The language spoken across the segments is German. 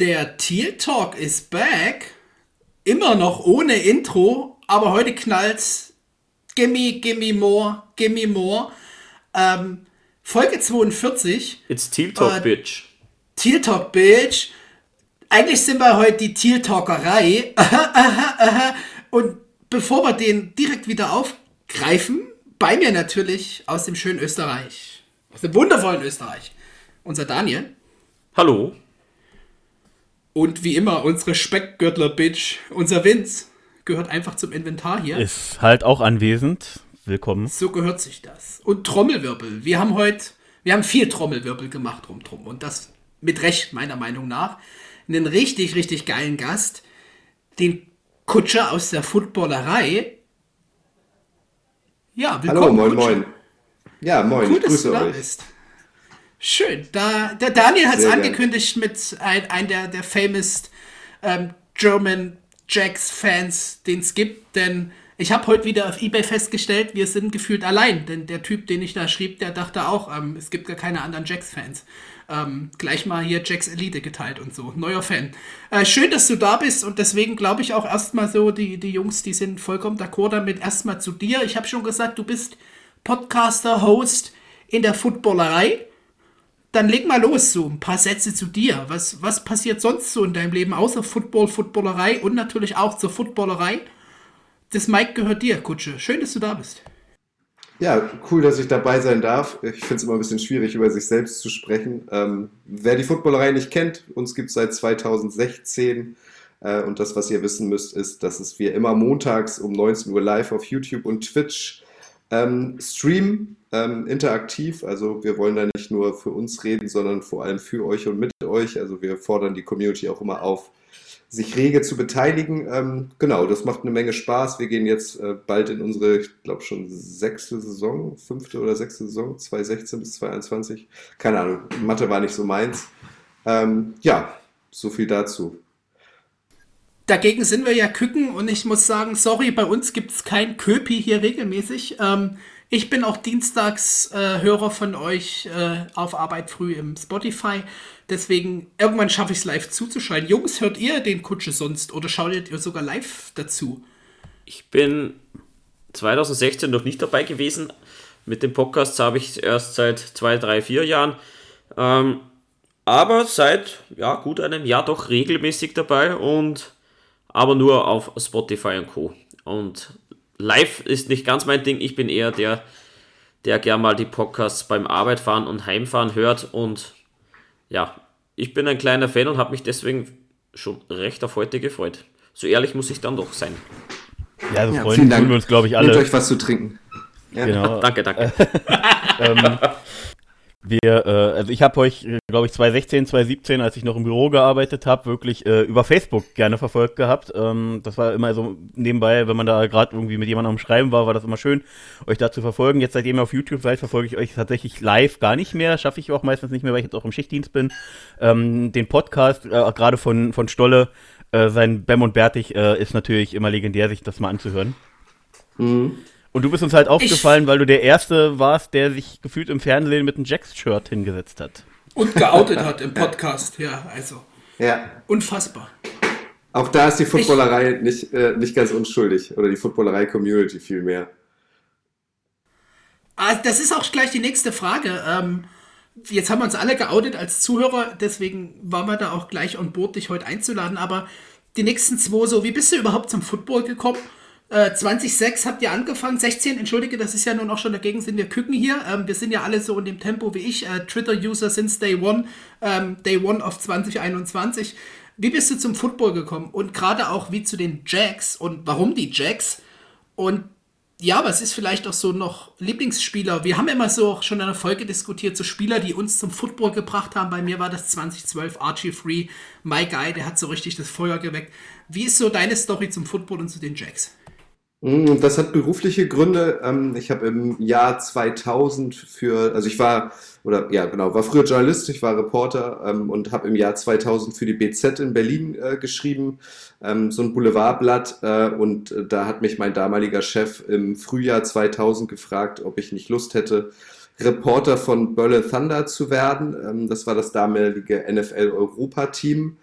Der Teal Talk ist back. Immer noch ohne Intro, aber heute knallt's. Gimme, gimme more, gimme more. Ähm, Folge 42. It's Teal Talk, äh, Bitch. Teal Talk, Bitch. Eigentlich sind wir heute die Teal Talkerei. Und bevor wir den direkt wieder aufgreifen, bei mir natürlich aus dem schönen Österreich. Aus dem wundervollen Österreich. Unser Daniel. Hallo. Und wie immer, unsere Speckgürtler-Bitch, unser Vince, gehört einfach zum Inventar hier. Ist halt auch anwesend. Willkommen. So gehört sich das. Und Trommelwirbel. Wir haben heute, wir haben viel Trommelwirbel gemacht drum drum. Und das mit Recht, meiner Meinung nach. Einen richtig, richtig geilen Gast. Den Kutscher aus der Footballerei. Ja, willkommen. Hallo, moin, Kutscher. moin. Ja, moin, Gut, ich grüße dass du euch. Da bist. Schön. Da, der Daniel hat es angekündigt mit ein, ein der, der famous ähm, German Jacks-Fans, den es gibt, denn ich habe heute wieder auf Ebay festgestellt, wir sind gefühlt allein, denn der Typ, den ich da schrieb, der dachte auch, ähm, es gibt gar keine anderen Jacks-Fans. Ähm, gleich mal hier Jacks Elite geteilt und so. Neuer Fan. Äh, schön, dass du da bist und deswegen glaube ich auch erstmal so, die, die Jungs, die sind vollkommen d'accord damit. Erstmal zu dir. Ich habe schon gesagt, du bist Podcaster, Host in der Footballerei dann leg mal los, so ein paar Sätze zu dir. Was, was passiert sonst so in deinem Leben, außer Football, Footballerei und natürlich auch zur Footballerei? Das Mike gehört dir, Kutsche. Schön, dass du da bist. Ja, cool, dass ich dabei sein darf. Ich finde es immer ein bisschen schwierig, über sich selbst zu sprechen. Ähm, wer die Footballerei nicht kennt, uns gibt es seit 2016. Äh, und das, was ihr wissen müsst, ist, dass es wir immer montags um 19 Uhr live auf YouTube und Twitch ähm, streamen ähm, interaktiv. Also wir wollen da nicht nur für uns reden, sondern vor allem für euch und mit euch. Also wir fordern die Community auch immer auf, sich rege zu beteiligen. Ähm, genau, das macht eine Menge Spaß. Wir gehen jetzt äh, bald in unsere, ich glaube schon sechste Saison, fünfte oder sechste Saison, 2016 bis 2021. Keine Ahnung, Mathe war nicht so meins. Ähm, ja, so viel dazu. Dagegen sind wir ja Küken und ich muss sagen, sorry, bei uns gibt es kein Köpi hier regelmäßig. Ähm, ich bin auch dienstags äh, Hörer von euch äh, auf Arbeit früh im Spotify. Deswegen, irgendwann schaffe ich es live zuzuschalten. Jungs, hört ihr den Kutsche sonst oder schaut ihr sogar live dazu? Ich bin 2016 noch nicht dabei gewesen. Mit dem Podcast habe ich erst seit zwei, drei, vier Jahren. Ähm, aber seit ja, gut einem Jahr doch regelmäßig dabei und aber nur auf Spotify und Co. Und live ist nicht ganz mein Ding. Ich bin eher der, der gern mal die Podcasts beim Arbeitfahren und Heimfahren hört. Und ja, ich bin ein kleiner Fan und habe mich deswegen schon recht auf heute gefreut. So ehrlich muss ich dann doch sein. Ja, so ja, freuen wir uns, glaube ich, alle. Nehmt euch was zu trinken. Ja. Genau. danke, danke. ähm, wir, äh, also ich habe euch, glaube ich, 2016, 2017, als ich noch im Büro gearbeitet habe, wirklich äh, über Facebook gerne verfolgt gehabt. Ähm, das war immer so nebenbei, wenn man da gerade irgendwie mit jemandem am Schreiben war, war das immer schön, euch da zu verfolgen. Jetzt, seitdem ihr auf YouTube seid, verfolge ich euch tatsächlich live gar nicht mehr. Schaffe ich auch meistens nicht mehr, weil ich jetzt auch im Schichtdienst bin. Ähm, den Podcast, äh, gerade von, von Stolle, äh, sein Bem und Bertig, äh, ist natürlich immer legendär, sich das mal anzuhören. Mhm. Und du bist uns halt aufgefallen, ich, weil du der Erste warst, der sich gefühlt im Fernsehen mit einem Jacks-Shirt hingesetzt hat. Und geoutet hat im Podcast, ja, also. Ja. Unfassbar. Auch da ist die Footballerei nicht, äh, nicht ganz unschuldig. Oder die Footballerei-Community vielmehr. Ah, das ist auch gleich die nächste Frage. Ähm, jetzt haben wir uns alle geoutet als Zuhörer, deswegen waren wir da auch gleich on board, dich heute einzuladen. Aber die nächsten zwei, so, wie bist du überhaupt zum Football gekommen? 2006 äh, habt ihr angefangen, 16, entschuldige, das ist ja nun auch schon dagegen, sind wir Küken hier. Ähm, wir sind ja alle so in dem Tempo wie ich, äh, Twitter-User since Day One, ähm, Day One of 2021. Wie bist du zum Football gekommen und gerade auch wie zu den Jacks und warum die Jacks? Und ja, was ist vielleicht auch so noch Lieblingsspieler? Wir haben immer so schon in der Folge diskutiert, so Spieler, die uns zum Football gebracht haben. Bei mir war das 2012 Archie Free, My Guy, der hat so richtig das Feuer geweckt. Wie ist so deine Story zum Football und zu den Jacks? Mm, das hat berufliche Gründe. Ähm, ich habe im Jahr 2000 für, also ich war, oder ja genau, war früher Journalist, ich war Reporter ähm, und habe im Jahr 2000 für die BZ in Berlin äh, geschrieben, ähm, so ein Boulevardblatt. Äh, und äh, da hat mich mein damaliger Chef im Frühjahr 2000 gefragt, ob ich nicht Lust hätte, Reporter von Berlin Thunder zu werden. Das war das damalige NFL-Europa-Team.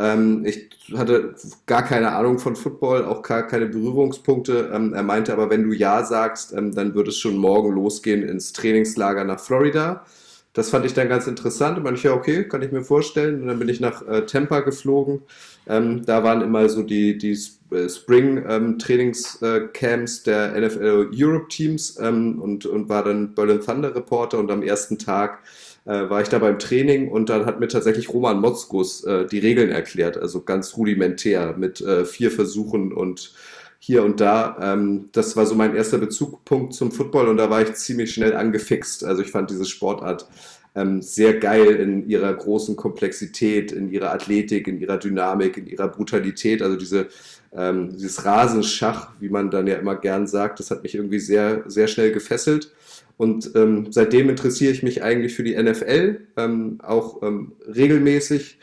Ähm, ich hatte gar keine Ahnung von Football, auch gar keine Berührungspunkte. Ähm, er meinte aber, wenn du Ja sagst, ähm, dann würde es schon morgen losgehen ins Trainingslager nach Florida. Das fand ich dann ganz interessant. Und ich, ja, okay, kann ich mir vorstellen. Und dann bin ich nach äh, Tampa geflogen. Ähm, da waren immer so die, die äh, Spring-Trainingscamps ähm, der NFL Europe Teams ähm, und, und war dann Berlin Thunder Reporter. Und am ersten Tag äh, war ich da beim Training und dann hat mir tatsächlich Roman Motzkus äh, die Regeln erklärt. Also ganz rudimentär mit äh, vier Versuchen und hier und da. Ähm, das war so mein erster Bezugpunkt zum Football und da war ich ziemlich schnell angefixt. Also ich fand diese Sportart ähm, sehr geil in ihrer großen Komplexität, in ihrer Athletik, in ihrer Dynamik, in ihrer Brutalität. Also diese, ähm, dieses Rasenschach, wie man dann ja immer gern sagt, das hat mich irgendwie sehr, sehr schnell gefesselt. Und ähm, seitdem interessiere ich mich eigentlich für die NFL, ähm, auch ähm, regelmäßig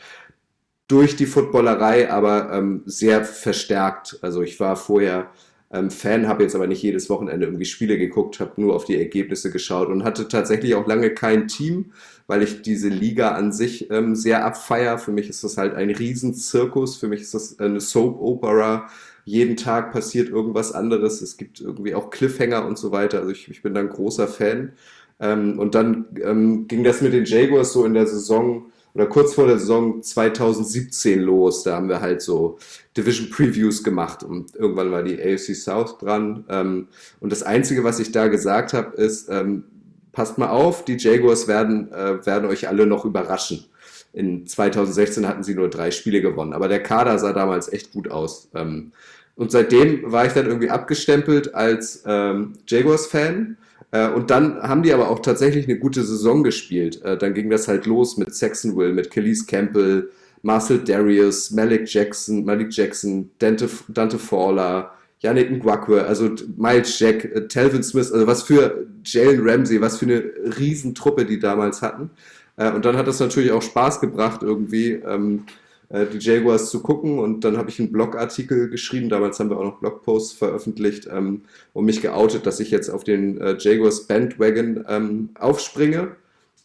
durch die Footballerei, aber ähm, sehr verstärkt. Also ich war vorher ähm, Fan, habe jetzt aber nicht jedes Wochenende irgendwie Spiele geguckt, habe nur auf die Ergebnisse geschaut und hatte tatsächlich auch lange kein Team, weil ich diese Liga an sich ähm, sehr abfeier. Für mich ist das halt ein Riesenzirkus, für mich ist das eine Soap-Opera. Jeden Tag passiert irgendwas anderes. Es gibt irgendwie auch Cliffhanger und so weiter. Also ich, ich bin da ein großer Fan. Ähm, und dann ähm, ging das mit den Jaguars so in der Saison oder kurz vor der Saison 2017 los. Da haben wir halt so Division Previews gemacht und irgendwann war die AFC South dran. Ähm, und das Einzige, was ich da gesagt habe, ist, ähm, passt mal auf, die Jaguars werden, äh, werden euch alle noch überraschen. In 2016 hatten sie nur drei Spiele gewonnen, aber der Kader sah damals echt gut aus. Ähm, und seitdem war ich dann irgendwie abgestempelt als ähm, Jaguars-Fan äh, und dann haben die aber auch tatsächlich eine gute Saison gespielt. Äh, dann ging das halt los mit Saxonville, mit Kelly's Campbell, Marcel Darius, Malik Jackson, Malik Jackson, Dante, Dante Fowler, Yannick Ngwakwe, also Miles Jack, äh, Telvin Smith, also was für Jalen Ramsey, was für eine Riesentruppe die damals hatten. Und dann hat das natürlich auch Spaß gebracht, irgendwie ähm, äh, die Jaguars zu gucken. Und dann habe ich einen Blogartikel geschrieben, damals haben wir auch noch Blogposts veröffentlicht ähm, und mich geoutet, dass ich jetzt auf den äh, Jaguars Bandwagon ähm, aufspringe.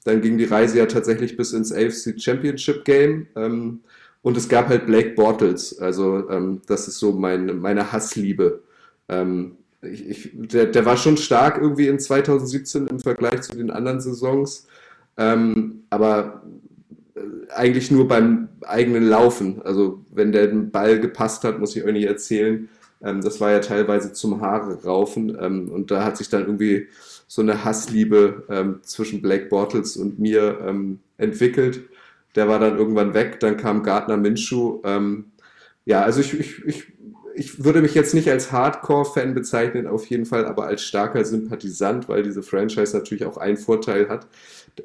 Dann ging die Reise ja tatsächlich bis ins AFC Championship Game. Ähm, und es gab halt Blake Bortles. Also ähm, das ist so mein, meine Hassliebe. Ähm, ich, ich, der, der, war schon stark irgendwie in 2017 im Vergleich zu den anderen Saisons. Ähm, aber eigentlich nur beim eigenen Laufen. Also wenn der Ball gepasst hat, muss ich euch nicht erzählen. Ähm, das war ja teilweise zum Haare raufen. Ähm, und da hat sich dann irgendwie so eine Hassliebe ähm, zwischen Black Bortles und mir ähm, entwickelt. Der war dann irgendwann weg. Dann kam Gardner Minshew. Ähm, ja, also ich, ich, ich, ich würde mich jetzt nicht als Hardcore-Fan bezeichnen, auf jeden Fall, aber als starker Sympathisant, weil diese Franchise natürlich auch einen Vorteil hat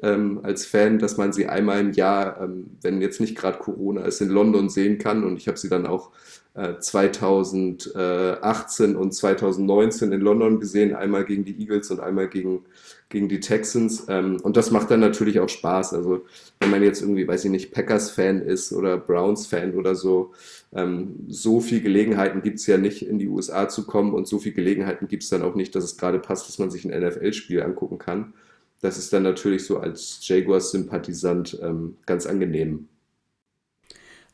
ähm, als Fan, dass man sie einmal im Jahr, ähm, wenn jetzt nicht gerade Corona ist, in London sehen kann. Und ich habe sie dann auch äh, 2018 und 2019 in London gesehen, einmal gegen die Eagles und einmal gegen, gegen die Texans. Ähm, und das macht dann natürlich auch Spaß. Also wenn man jetzt irgendwie, weiß ich nicht, Packers-Fan ist oder Browns-Fan oder so, ähm, so viel Gelegenheiten gibt es ja nicht, in die USA zu kommen und so viel Gelegenheiten gibt es dann auch nicht, dass es gerade passt, dass man sich ein NFL-Spiel angucken kann das ist dann natürlich so als Jaguars-Sympathisant ähm, ganz angenehm.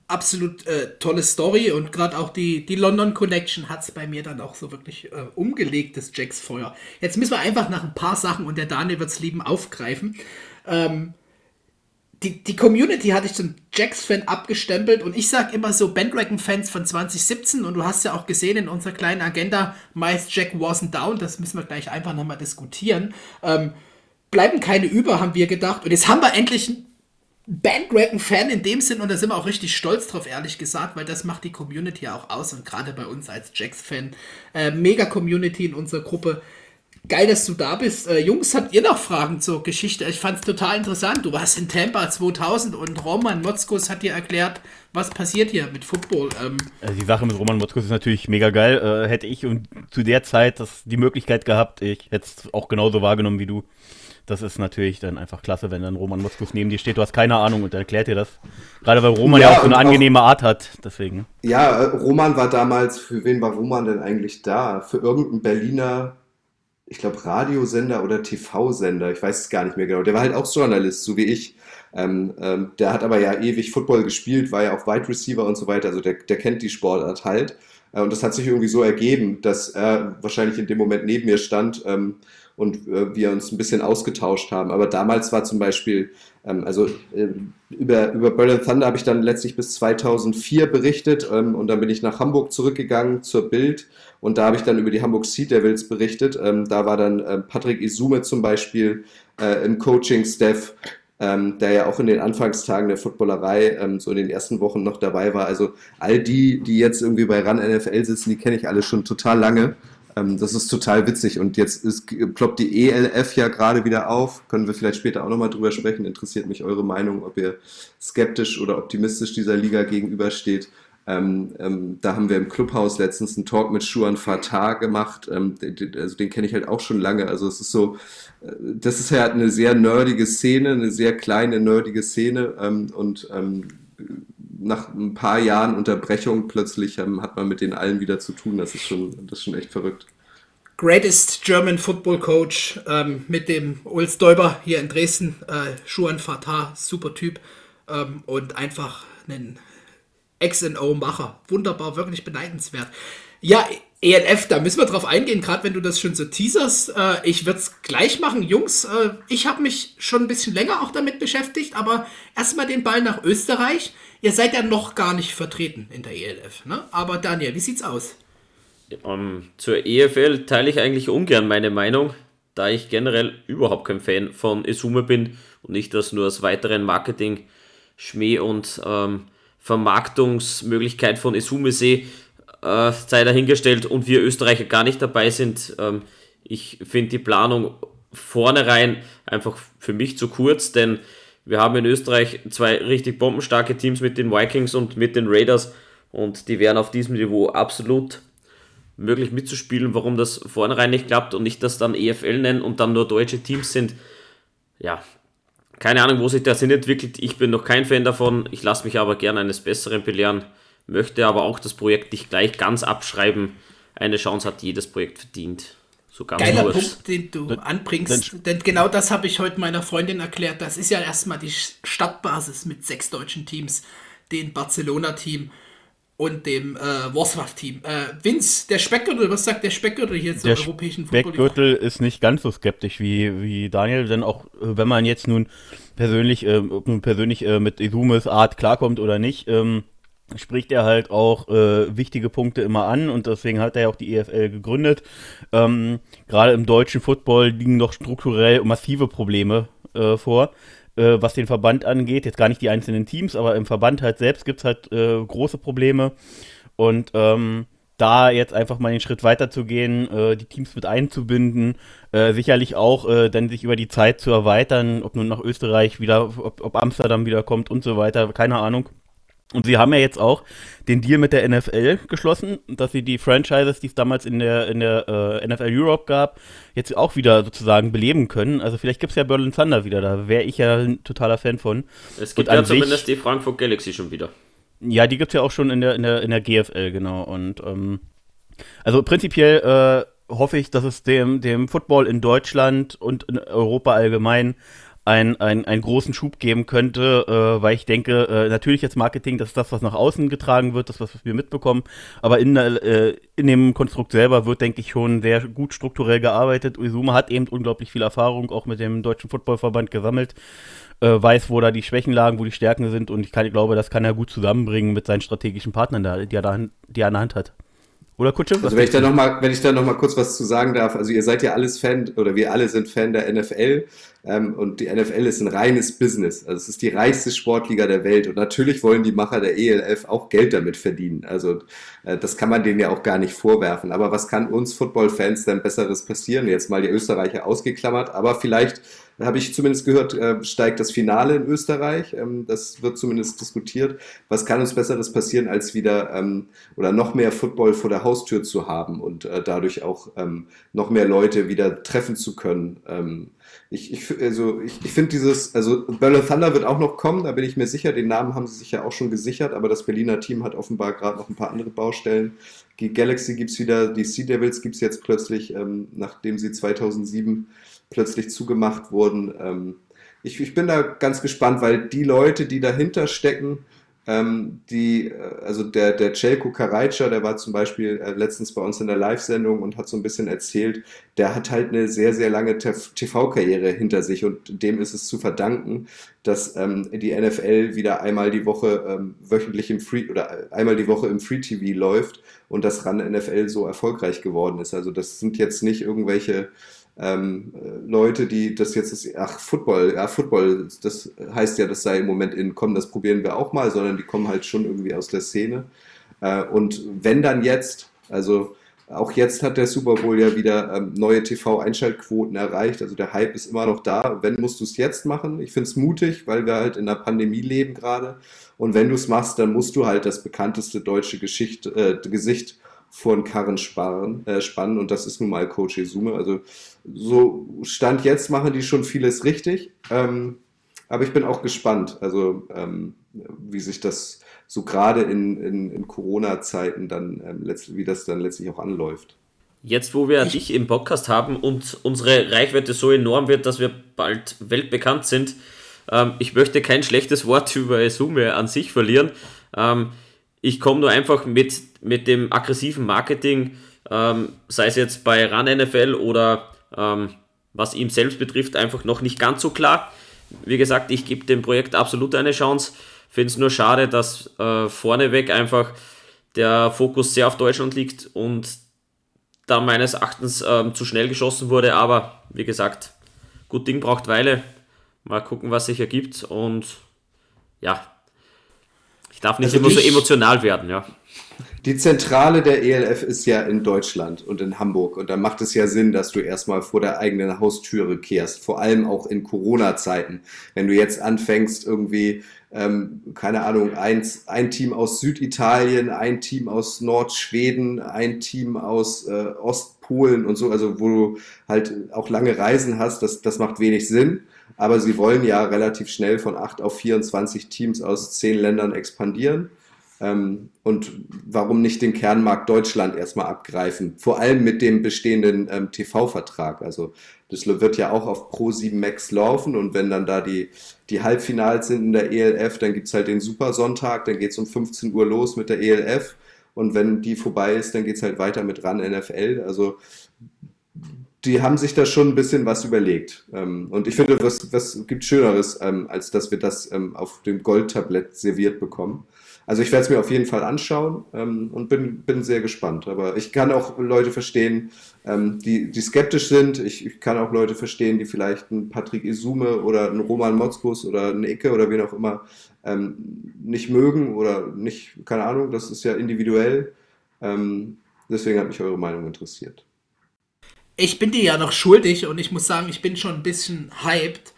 Absolut äh, tolle Story und gerade auch die, die London Connection hat es bei mir dann auch so wirklich äh, umgelegt, das Jacks Feuer. Jetzt müssen wir einfach nach ein paar Sachen und der Daniel wird es lieben aufgreifen. Ähm, die, die Community hatte ich zum Jacks-Fan abgestempelt und ich sage immer so Bandwagon-Fans von 2017 und du hast ja auch gesehen in unserer kleinen Agenda, meist Jack wasn't down, das müssen wir gleich einfach nochmal diskutieren. Ähm, bleiben keine über, haben wir gedacht. Und jetzt haben wir endlich einen Bandwagon-Fan in dem Sinn und da sind wir auch richtig stolz drauf, ehrlich gesagt, weil das macht die Community ja auch aus und gerade bei uns als Jacks-Fan, äh, mega Community in unserer Gruppe. Geil, dass du da bist. Äh, Jungs, habt ihr noch Fragen zur Geschichte? Ich fand es total interessant. Du warst in Tampa 2000 und Roman Motzkus hat dir erklärt, was passiert hier mit Football. Ähm, also die Sache mit Roman Motzkus ist natürlich mega geil. Äh, hätte ich und zu der Zeit das, die Möglichkeit gehabt, ich hätte es auch genauso wahrgenommen wie du das ist natürlich dann einfach klasse, wenn dann Roman Motzkus neben dir steht. Du hast keine Ahnung und erklärt dir das. Gerade weil Roman ja, ja auch so eine angenehme Art hat, deswegen. Ja, Roman war damals, für wen war Roman denn eigentlich da? Für irgendeinen Berliner, ich glaube, Radiosender oder TV-Sender, ich weiß es gar nicht mehr genau. Der war halt auch Journalist, so wie ich. Ähm, ähm, der hat aber ja ewig Football gespielt, war ja auch Wide Receiver und so weiter, also der, der kennt die Sportart halt. Äh, und das hat sich irgendwie so ergeben, dass er wahrscheinlich in dem Moment neben mir stand ähm, und äh, wir uns ein bisschen ausgetauscht haben. Aber damals war zum Beispiel, ähm, also äh, über, über Berlin Thunder habe ich dann letztlich bis 2004 berichtet ähm, und dann bin ich nach Hamburg zurückgegangen zur Bild und da habe ich dann über die Hamburg Sea Devils berichtet. Ähm, da war dann äh, Patrick Isume zum Beispiel äh, im Coaching-Staff ähm, der ja auch in den Anfangstagen der Footballerei ähm, so in den ersten Wochen noch dabei war. Also all die, die jetzt irgendwie bei RAN NFL sitzen, die kenne ich alle schon total lange. Ähm, das ist total witzig und jetzt ist, ploppt die ELF ja gerade wieder auf. Können wir vielleicht später auch nochmal drüber sprechen. Interessiert mich eure Meinung, ob ihr skeptisch oder optimistisch dieser Liga gegenübersteht. Ähm, ähm, da haben wir im Clubhaus letztens einen Talk mit Schuan Fatah gemacht. Ähm, den, also den kenne ich halt auch schon lange. Also es ist so, äh, das ist halt eine sehr nerdige Szene, eine sehr kleine nerdige Szene. Ähm, und ähm, nach ein paar Jahren Unterbrechung plötzlich ähm, hat man mit den allen wieder zu tun. Das ist schon, das ist schon echt verrückt. Greatest German Football Coach mit dem Ulf Däuber hier in Dresden, äh, Schuan Fatah, super Typ und einfach einen XO-Macher. Wunderbar, wirklich beneidenswert. Ja, ELF, da müssen wir drauf eingehen, gerade wenn du das schon so teaserst. Äh, ich würde es gleich machen. Jungs, äh, ich habe mich schon ein bisschen länger auch damit beschäftigt, aber erstmal den Ball nach Österreich. Ihr seid ja noch gar nicht vertreten in der ELF, ne? Aber Daniel, wie sieht's aus? Um, ähm, zur EFL teile ich eigentlich ungern meine Meinung, da ich generell überhaupt kein Fan von Esume bin und nicht das nur als weiteren Marketing-Schmäh und ähm, Vermarktungsmöglichkeit von Esume sehe, äh, sei dahingestellt und wir Österreicher gar nicht dabei sind. Ähm, ich finde die Planung vornherein einfach für mich zu kurz, denn wir haben in Österreich zwei richtig bombenstarke Teams mit den Vikings und mit den Raiders und die wären auf diesem Niveau absolut möglich mitzuspielen. Warum das vornherein nicht klappt und nicht das dann EFL nennen und dann nur deutsche Teams sind, ja, keine Ahnung, wo sich der Sinn entwickelt. Ich bin noch kein Fan davon. Ich lasse mich aber gerne eines Besseren belehren. Möchte aber auch das Projekt nicht gleich ganz abschreiben. Eine Chance hat jedes Projekt verdient. So Geiler kurz. Punkt, den du dann, anbringst. Dann, denn genau das habe ich heute meiner Freundin erklärt. Das ist ja erstmal die Stadtbasis mit sechs deutschen Teams. Den Barcelona-Team und dem äh, Warswaff-Team. Äh, Vince, der Speckgürtel, was sagt der Speckgürtel hier zur der europäischen Football? Speckgürtel ist nicht ganz so skeptisch wie, wie Daniel, denn auch äh, wenn man jetzt nun persönlich, äh, nun persönlich äh, mit Izumes Art klarkommt oder nicht, ähm, spricht er halt auch äh, wichtige Punkte immer an und deswegen hat er ja auch die EFL gegründet. Ähm, Gerade im deutschen Football liegen noch strukturell massive Probleme äh, vor äh, was den Verband angeht. Jetzt gar nicht die einzelnen Teams, aber im Verband halt selbst gibt es halt äh, große Probleme. Und ähm, da jetzt einfach mal den Schritt weiter zu gehen, äh, die Teams mit einzubinden, äh, sicherlich auch dann sich über die Zeit zu erweitern, ob nun nach Österreich wieder, ob, ob Amsterdam wieder kommt und so weiter, keine Ahnung. Und sie haben ja jetzt auch den Deal mit der NFL geschlossen, dass sie die Franchises, die es damals in der, in der äh, NFL Europe gab, jetzt auch wieder sozusagen beleben können. Also vielleicht gibt es ja Berlin Thunder wieder, da wäre ich ja ein totaler Fan von. Es gibt ja zumindest die Frankfurt Galaxy schon wieder. Ja, die gibt es ja auch schon in der, in der, in der GFL, genau. Und ähm, also prinzipiell äh, hoffe ich, dass es dem, dem Football in Deutschland und in Europa allgemein ein, ein, einen großen Schub geben könnte, äh, weil ich denke, äh, natürlich jetzt Marketing, das ist das, was nach außen getragen wird, das, was wir mitbekommen, aber in, äh, in dem Konstrukt selber wird, denke ich, schon sehr gut strukturell gearbeitet. Uizuma hat eben unglaublich viel Erfahrung auch mit dem Deutschen Footballverband gesammelt, äh, weiß, wo da die Schwächen lagen, wo die Stärken sind und ich, kann, ich glaube, das kann er gut zusammenbringen mit seinen strategischen Partnern, da, die er, da, die er an der Hand hat. Oder Kutsche? Also wenn ich, da noch mal, wenn ich da noch mal kurz was zu sagen darf, also ihr seid ja alles Fan, oder wir alle sind Fan der NFL ähm, und die NFL ist ein reines Business. Also es ist die reichste Sportliga der Welt und natürlich wollen die Macher der ELF auch Geld damit verdienen. Also äh, das kann man denen ja auch gar nicht vorwerfen. Aber was kann uns Football-Fans denn Besseres passieren? Jetzt mal die Österreicher ausgeklammert, aber vielleicht habe ich zumindest gehört, äh, steigt das Finale in Österreich. Ähm, das wird zumindest diskutiert. Was kann uns Besseres passieren, als wieder ähm, oder noch mehr Football vor der Haustür zu haben und äh, dadurch auch ähm, noch mehr Leute wieder treffen zu können? Ähm, ich, ich, also ich, ich finde dieses, also Berlin Thunder wird auch noch kommen, da bin ich mir sicher. Den Namen haben sie sich ja auch schon gesichert, aber das Berliner Team hat offenbar gerade noch ein paar andere Baustellen. Die Galaxy gibt es wieder, die Sea Devils gibt es jetzt plötzlich, ähm, nachdem sie 2007 plötzlich zugemacht wurden. Ähm, ich, ich bin da ganz gespannt, weil die Leute, die dahinter stecken, ähm, die, äh, also der, der Celko Karajca, der war zum Beispiel äh, letztens bei uns in der Live-Sendung und hat so ein bisschen erzählt, der hat halt eine sehr, sehr lange TV-Karriere hinter sich und dem ist es zu verdanken, dass ähm, die NFL wieder einmal die Woche ähm, wöchentlich im Free oder einmal die Woche im Free TV läuft und das RAN NFL so erfolgreich geworden ist. Also das sind jetzt nicht irgendwelche ähm, Leute, die das jetzt ist, ach, Football, ja, Football, das heißt ja, das sei im Moment in, komm, das probieren wir auch mal, sondern die kommen halt schon irgendwie aus der Szene. Äh, und wenn dann jetzt, also auch jetzt hat der Super Bowl ja wieder ähm, neue TV-Einschaltquoten erreicht. Also der Hype ist immer noch da. Wenn musst du es jetzt machen? Ich finde es mutig, weil wir halt in der Pandemie leben gerade. Und wenn du es machst, dann musst du halt das bekannteste deutsche Geschichte, äh, Gesicht vor den Karren sparen, äh, spannen und das ist nun mal Coach Izume. Also so Stand jetzt machen die schon vieles richtig, ähm, aber ich bin auch gespannt, also ähm, wie sich das so gerade in, in, in Corona-Zeiten dann, ähm, letztlich, wie das dann letztlich auch anläuft. Jetzt, wo wir ich dich im Podcast haben und unsere Reichweite so enorm wird, dass wir bald weltbekannt sind, ähm, ich möchte kein schlechtes Wort über Esume an sich verlieren. Ähm, ich komme nur einfach mit, mit dem aggressiven Marketing, ähm, sei es jetzt bei Run NFL oder ähm, was ihm selbst betrifft, einfach noch nicht ganz so klar. Wie gesagt, ich gebe dem Projekt absolut eine Chance. Finde es nur schade, dass äh, vorneweg einfach der Fokus sehr auf Deutschland liegt und da meines Erachtens ähm, zu schnell geschossen wurde. Aber wie gesagt, gut Ding braucht Weile. Mal gucken, was sich ergibt. Und ja, darf nicht also immer so emotional werden, ja. Die Zentrale der ELF ist ja in Deutschland und in Hamburg. Und da macht es ja Sinn, dass du erstmal vor der eigenen Haustüre kehrst. Vor allem auch in Corona-Zeiten. Wenn du jetzt anfängst, irgendwie, ähm, keine Ahnung, ein, ein Team aus Süditalien, ein Team aus Nordschweden, ein Team aus äh, Ostpolen und so, also wo du halt auch lange Reisen hast, das, das macht wenig Sinn. Aber sie wollen ja relativ schnell von 8 auf 24 Teams aus 10 Ländern expandieren. Ähm, und warum nicht den Kernmarkt Deutschland erstmal abgreifen? Vor allem mit dem bestehenden ähm, TV-Vertrag. Also das wird ja auch auf Pro7 Max laufen und wenn dann da die, die Halbfinals sind in der ELF, dann gibt es halt den Supersonntag, dann geht es um 15 Uhr los mit der ELF und wenn die vorbei ist, dann geht es halt weiter mit RAN NFL. Also die haben sich da schon ein bisschen was überlegt. Ähm, und ich finde, was, was gibt Schöneres, ähm, als dass wir das ähm, auf dem Goldtablett serviert bekommen. Also ich werde es mir auf jeden Fall anschauen und bin, bin sehr gespannt. Aber ich kann auch Leute verstehen, die, die skeptisch sind. Ich, ich kann auch Leute verstehen, die vielleicht einen Patrick Isume oder einen Roman Motzkus oder einen Icke oder wen auch immer nicht mögen oder nicht, keine Ahnung, das ist ja individuell. deswegen hat mich eure Meinung interessiert ich bin dir ja noch schuldig und ich muss sagen, ich bin schon ein bisschen hyped.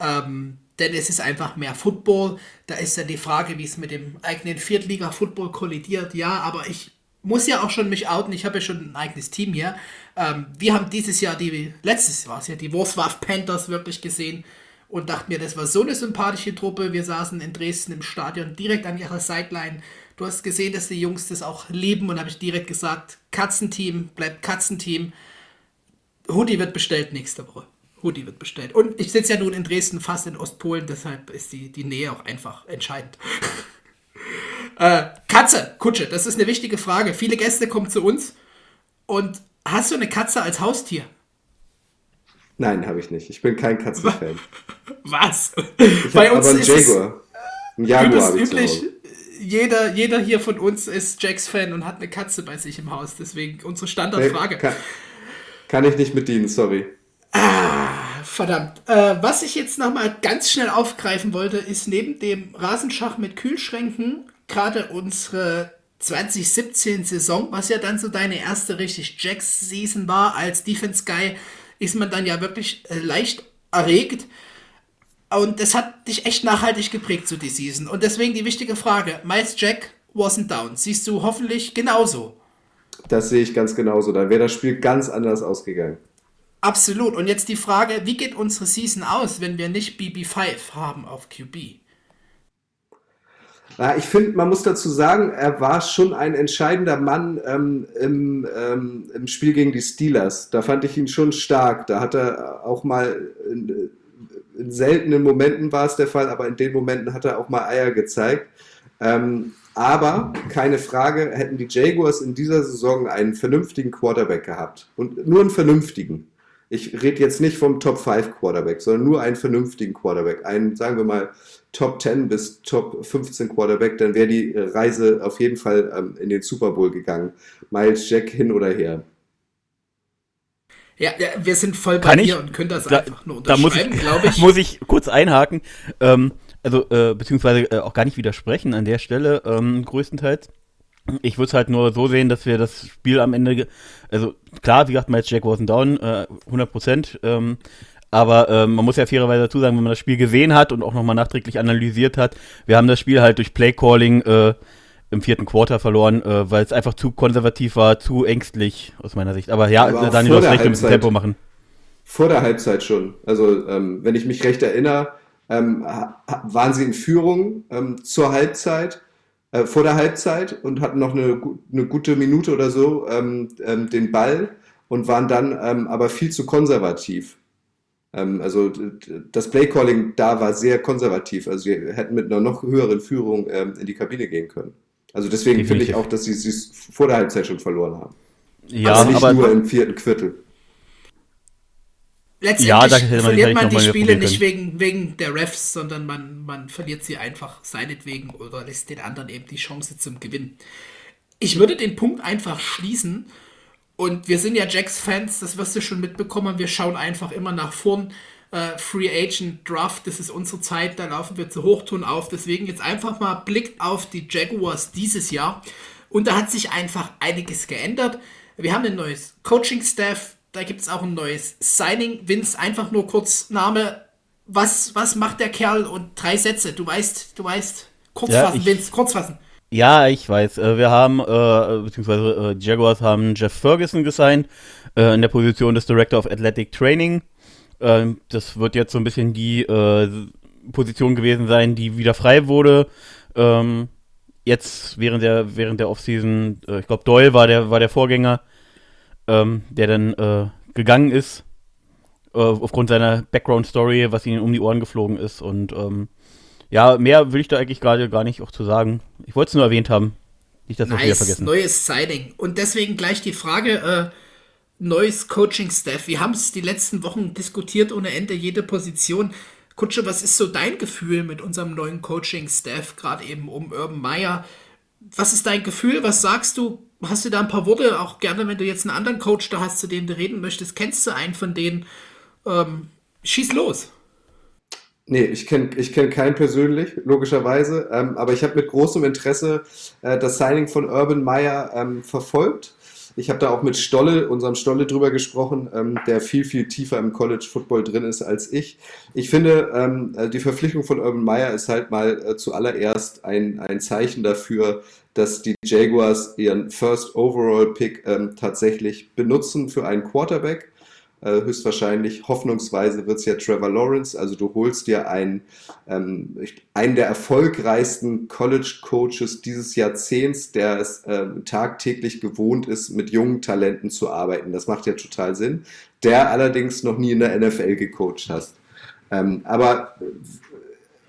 Ähm, denn es ist einfach mehr Football. Da ist ja die Frage, wie es mit dem eigenen Viertliga-Football kollidiert. Ja, aber ich muss ja auch schon mich outen. Ich habe ja schon ein eigenes Team hier. Ähm, wir haben dieses Jahr die, letztes war es ja, die Wurstwaff Panthers wirklich gesehen und dachten mir, das war so eine sympathische Truppe. Wir saßen in Dresden im Stadion direkt an ihrer Sideline. Du hast gesehen, dass die Jungs das auch lieben und habe ich direkt gesagt, Katzenteam, bleibt Katzenteam. Hoodie wird bestellt nächste Woche. Hoodie wird bestellt. Und ich sitze ja nun in Dresden, fast in Ostpolen, deshalb ist die, die Nähe auch einfach entscheidend. äh, Katze, Kutsche, das ist eine wichtige Frage. Viele Gäste kommen zu uns. Und hast du eine Katze als Haustier? Nein, habe ich nicht. Ich bin kein Katzenfan. Was? Ich Bei uns aber einen Jaguar. Ein Jaguar habe ich üblich, jeder, jeder hier von uns ist Jacks Fan und hat eine Katze bei sich im Haus. Deswegen unsere Standardfrage. Hey, kann ich nicht mit dienen, sorry. Ah, verdammt. Äh, was ich jetzt nochmal ganz schnell aufgreifen wollte, ist neben dem Rasenschach mit Kühlschränken gerade unsere 2017-Saison, was ja dann so deine erste richtig Jacks-Season war als Defense Guy, ist man dann ja wirklich äh, leicht erregt. Und das hat dich echt nachhaltig geprägt, so die Season. Und deswegen die wichtige Frage: Miles Jack wasn't down. Siehst du hoffentlich genauso. Das sehe ich ganz genauso. Da wäre das Spiel ganz anders ausgegangen. Absolut. Und jetzt die Frage, wie geht unsere Season aus, wenn wir nicht BB5 haben auf QB? Ja, ich finde, man muss dazu sagen, er war schon ein entscheidender Mann ähm, im, ähm, im Spiel gegen die Steelers. Da fand ich ihn schon stark. Da hat er auch mal in seltenen Momenten war es der Fall, aber in den Momenten hat er auch mal Eier gezeigt. Ähm, aber keine Frage, hätten die Jaguars in dieser Saison einen vernünftigen Quarterback gehabt und nur einen vernünftigen. Ich rede jetzt nicht vom Top 5 Quarterback, sondern nur einen vernünftigen Quarterback. Einen, sagen wir mal, Top 10 bis Top 15 Quarterback, dann wäre die Reise auf jeden Fall ähm, in den Super Bowl gegangen. Miles Jack hin oder her. Ja, ja wir sind voll bei Kann dir und können das da, einfach nur unterschreiben, glaube ich. muss ich kurz einhaken. Ähm, also äh, beziehungsweise äh, auch gar nicht widersprechen an der Stelle, ähm, größtenteils. Ich würde es halt nur so sehen, dass wir das Spiel am Ende, also klar, wie gesagt, Miles Jack wasn't down, äh, 100 Prozent, ähm, aber ähm, man muss ja fairerweise dazu sagen, wenn man das Spiel gesehen hat und auch nochmal nachträglich analysiert hat, wir haben das Spiel halt durch Playcalling äh, im vierten Quarter verloren, äh, weil es einfach zu konservativ war, zu ängstlich aus meiner Sicht. Aber ja, Aber Daniel, du hast recht, wir müssen Tempo machen. Vor der Halbzeit schon. Also, ähm, wenn ich mich recht erinnere, ähm, waren sie in Führung ähm, zur Halbzeit, äh, vor der Halbzeit und hatten noch eine, eine gute Minute oder so ähm, ähm, den Ball und waren dann ähm, aber viel zu konservativ. Ähm, also das Playcalling da war sehr konservativ. Also sie hätten mit einer noch höheren Führung ähm, in die Kabine gehen können. Also deswegen finde ich auch, dass sie es vor der Halbzeit schon verloren haben. Ja, also nicht aber nur im vierten Viertel. Letztendlich ja, da verliert man die Spiele nicht wegen, wegen der Refs, sondern man, man verliert sie einfach seinetwegen oder lässt den anderen eben die Chance zum Gewinn. Ich würde den Punkt einfach schließen und wir sind ja Jacks-Fans, das wirst du schon mitbekommen. Wir schauen einfach immer nach vorn. Äh, Free Agent Draft, das ist unsere Zeit, da laufen wir zu Hochtun auf. Deswegen jetzt einfach mal Blick auf die Jaguars dieses Jahr. Und da hat sich einfach einiges geändert. Wir haben ein neues Coaching-Staff, da gibt es auch ein neues Signing. Vince, einfach nur kurz Name. Was, was macht der Kerl? Und drei Sätze. Du weißt, du weißt. Kurz ja, fassen, Vince, kurz fassen. Ja, ich weiß. Äh, wir haben, äh, beziehungsweise äh, Jaguars haben Jeff Ferguson gesigned äh, in der Position des Director of Athletic Training. Ähm, das wird jetzt so ein bisschen die äh, Position gewesen sein, die wieder frei wurde. Ähm, jetzt während der während der Offseason, äh, ich glaube Doyle war der war der Vorgänger, ähm, der dann äh, gegangen ist äh, aufgrund seiner Background Story, was ihnen um die Ohren geflogen ist und ähm, ja, mehr will ich da eigentlich gerade gar nicht auch zu sagen. Ich wollte es nur erwähnt haben. Nicht, dass nice, wir wieder vergessen. Neues Signing. Und deswegen gleich die Frage, äh, neues Coaching-Staff. Wir haben es die letzten Wochen diskutiert ohne Ende, jede Position. Kutsche, was ist so dein Gefühl mit unserem neuen Coaching-Staff, gerade eben um Urban Meyer? Was ist dein Gefühl? Was sagst du? Hast du da ein paar Worte? Auch gerne, wenn du jetzt einen anderen Coach da hast, zu dem du reden möchtest. Kennst du einen von denen? Ähm, schieß los. Nee, ich kenne ich kenn keinen persönlich, logischerweise. Ähm, aber ich habe mit großem Interesse äh, das Signing von Urban Meyer ähm, verfolgt. Ich habe da auch mit Stolle, unserem Stolle drüber gesprochen, ähm, der viel, viel tiefer im College Football drin ist als ich. Ich finde, ähm, äh, die Verpflichtung von Urban Meyer ist halt mal äh, zuallererst ein, ein Zeichen dafür, dass die Jaguars ihren First Overall Pick ähm, tatsächlich benutzen für einen Quarterback. Äh, höchstwahrscheinlich, hoffnungsweise wird es ja Trevor Lawrence. Also du holst dir einen, ähm, einen der erfolgreichsten College-Coaches dieses Jahrzehnts, der es äh, tagtäglich gewohnt ist, mit jungen Talenten zu arbeiten. Das macht ja total Sinn. Der allerdings noch nie in der NFL gecoacht hast. Ähm, aber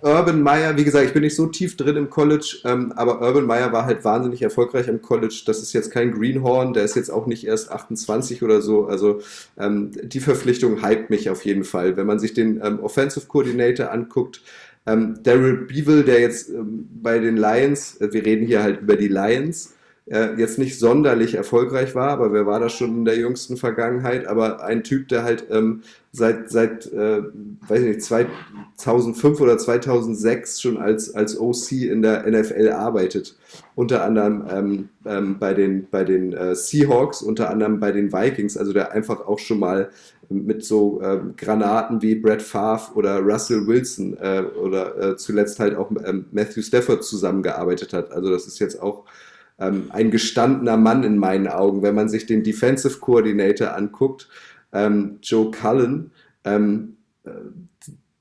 Urban Meyer, wie gesagt, ich bin nicht so tief drin im College, ähm, aber Urban Meyer war halt wahnsinnig erfolgreich im College. Das ist jetzt kein Greenhorn, der ist jetzt auch nicht erst 28 oder so. Also ähm, die Verpflichtung hypt mich auf jeden Fall. Wenn man sich den ähm, Offensive Coordinator anguckt, ähm, Daryl Beeville, der jetzt ähm, bei den Lions, äh, wir reden hier halt über die Lions, äh, jetzt nicht sonderlich erfolgreich war, aber wer war das schon in der jüngsten Vergangenheit? Aber ein Typ, der halt ähm, seit, seit äh, weiß ich nicht, 2005 oder 2006 schon als, als OC in der NFL arbeitet. Unter anderem ähm, ähm, bei den, bei den äh, Seahawks, unter anderem bei den Vikings, also der einfach auch schon mal mit so ähm, Granaten wie Brett Favre oder Russell Wilson äh, oder äh, zuletzt halt auch ähm, Matthew Stafford zusammengearbeitet hat. Also das ist jetzt auch ähm, ein gestandener Mann in meinen Augen. Wenn man sich den Defensive Coordinator anguckt, ähm, Joe Cullen, ähm, äh,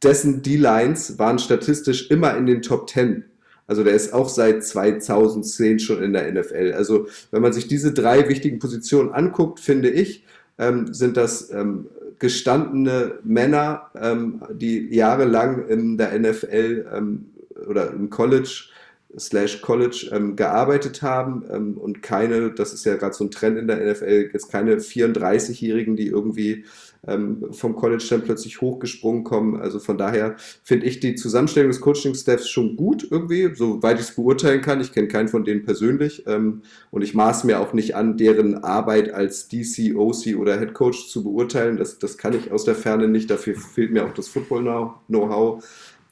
dessen D-Lines waren statistisch immer in den Top 10. Also der ist auch seit 2010 schon in der NFL. Also wenn man sich diese drei wichtigen Positionen anguckt, finde ich, ähm, sind das ähm, gestandene Männer, ähm, die jahrelang in der NFL ähm, oder im College slash College ähm, gearbeitet haben ähm, und keine, das ist ja gerade so ein Trend in der NFL, jetzt keine 34-Jährigen, die irgendwie ähm, vom College dann plötzlich hochgesprungen kommen. Also von daher finde ich die Zusammenstellung des Coaching-Staffs schon gut irgendwie, soweit ich es beurteilen kann. Ich kenne keinen von denen persönlich ähm, und ich maß mir auch nicht an, deren Arbeit als DC, OC oder Head Coach zu beurteilen. Das, das kann ich aus der Ferne nicht. Dafür fehlt mir auch das Football-Know-how.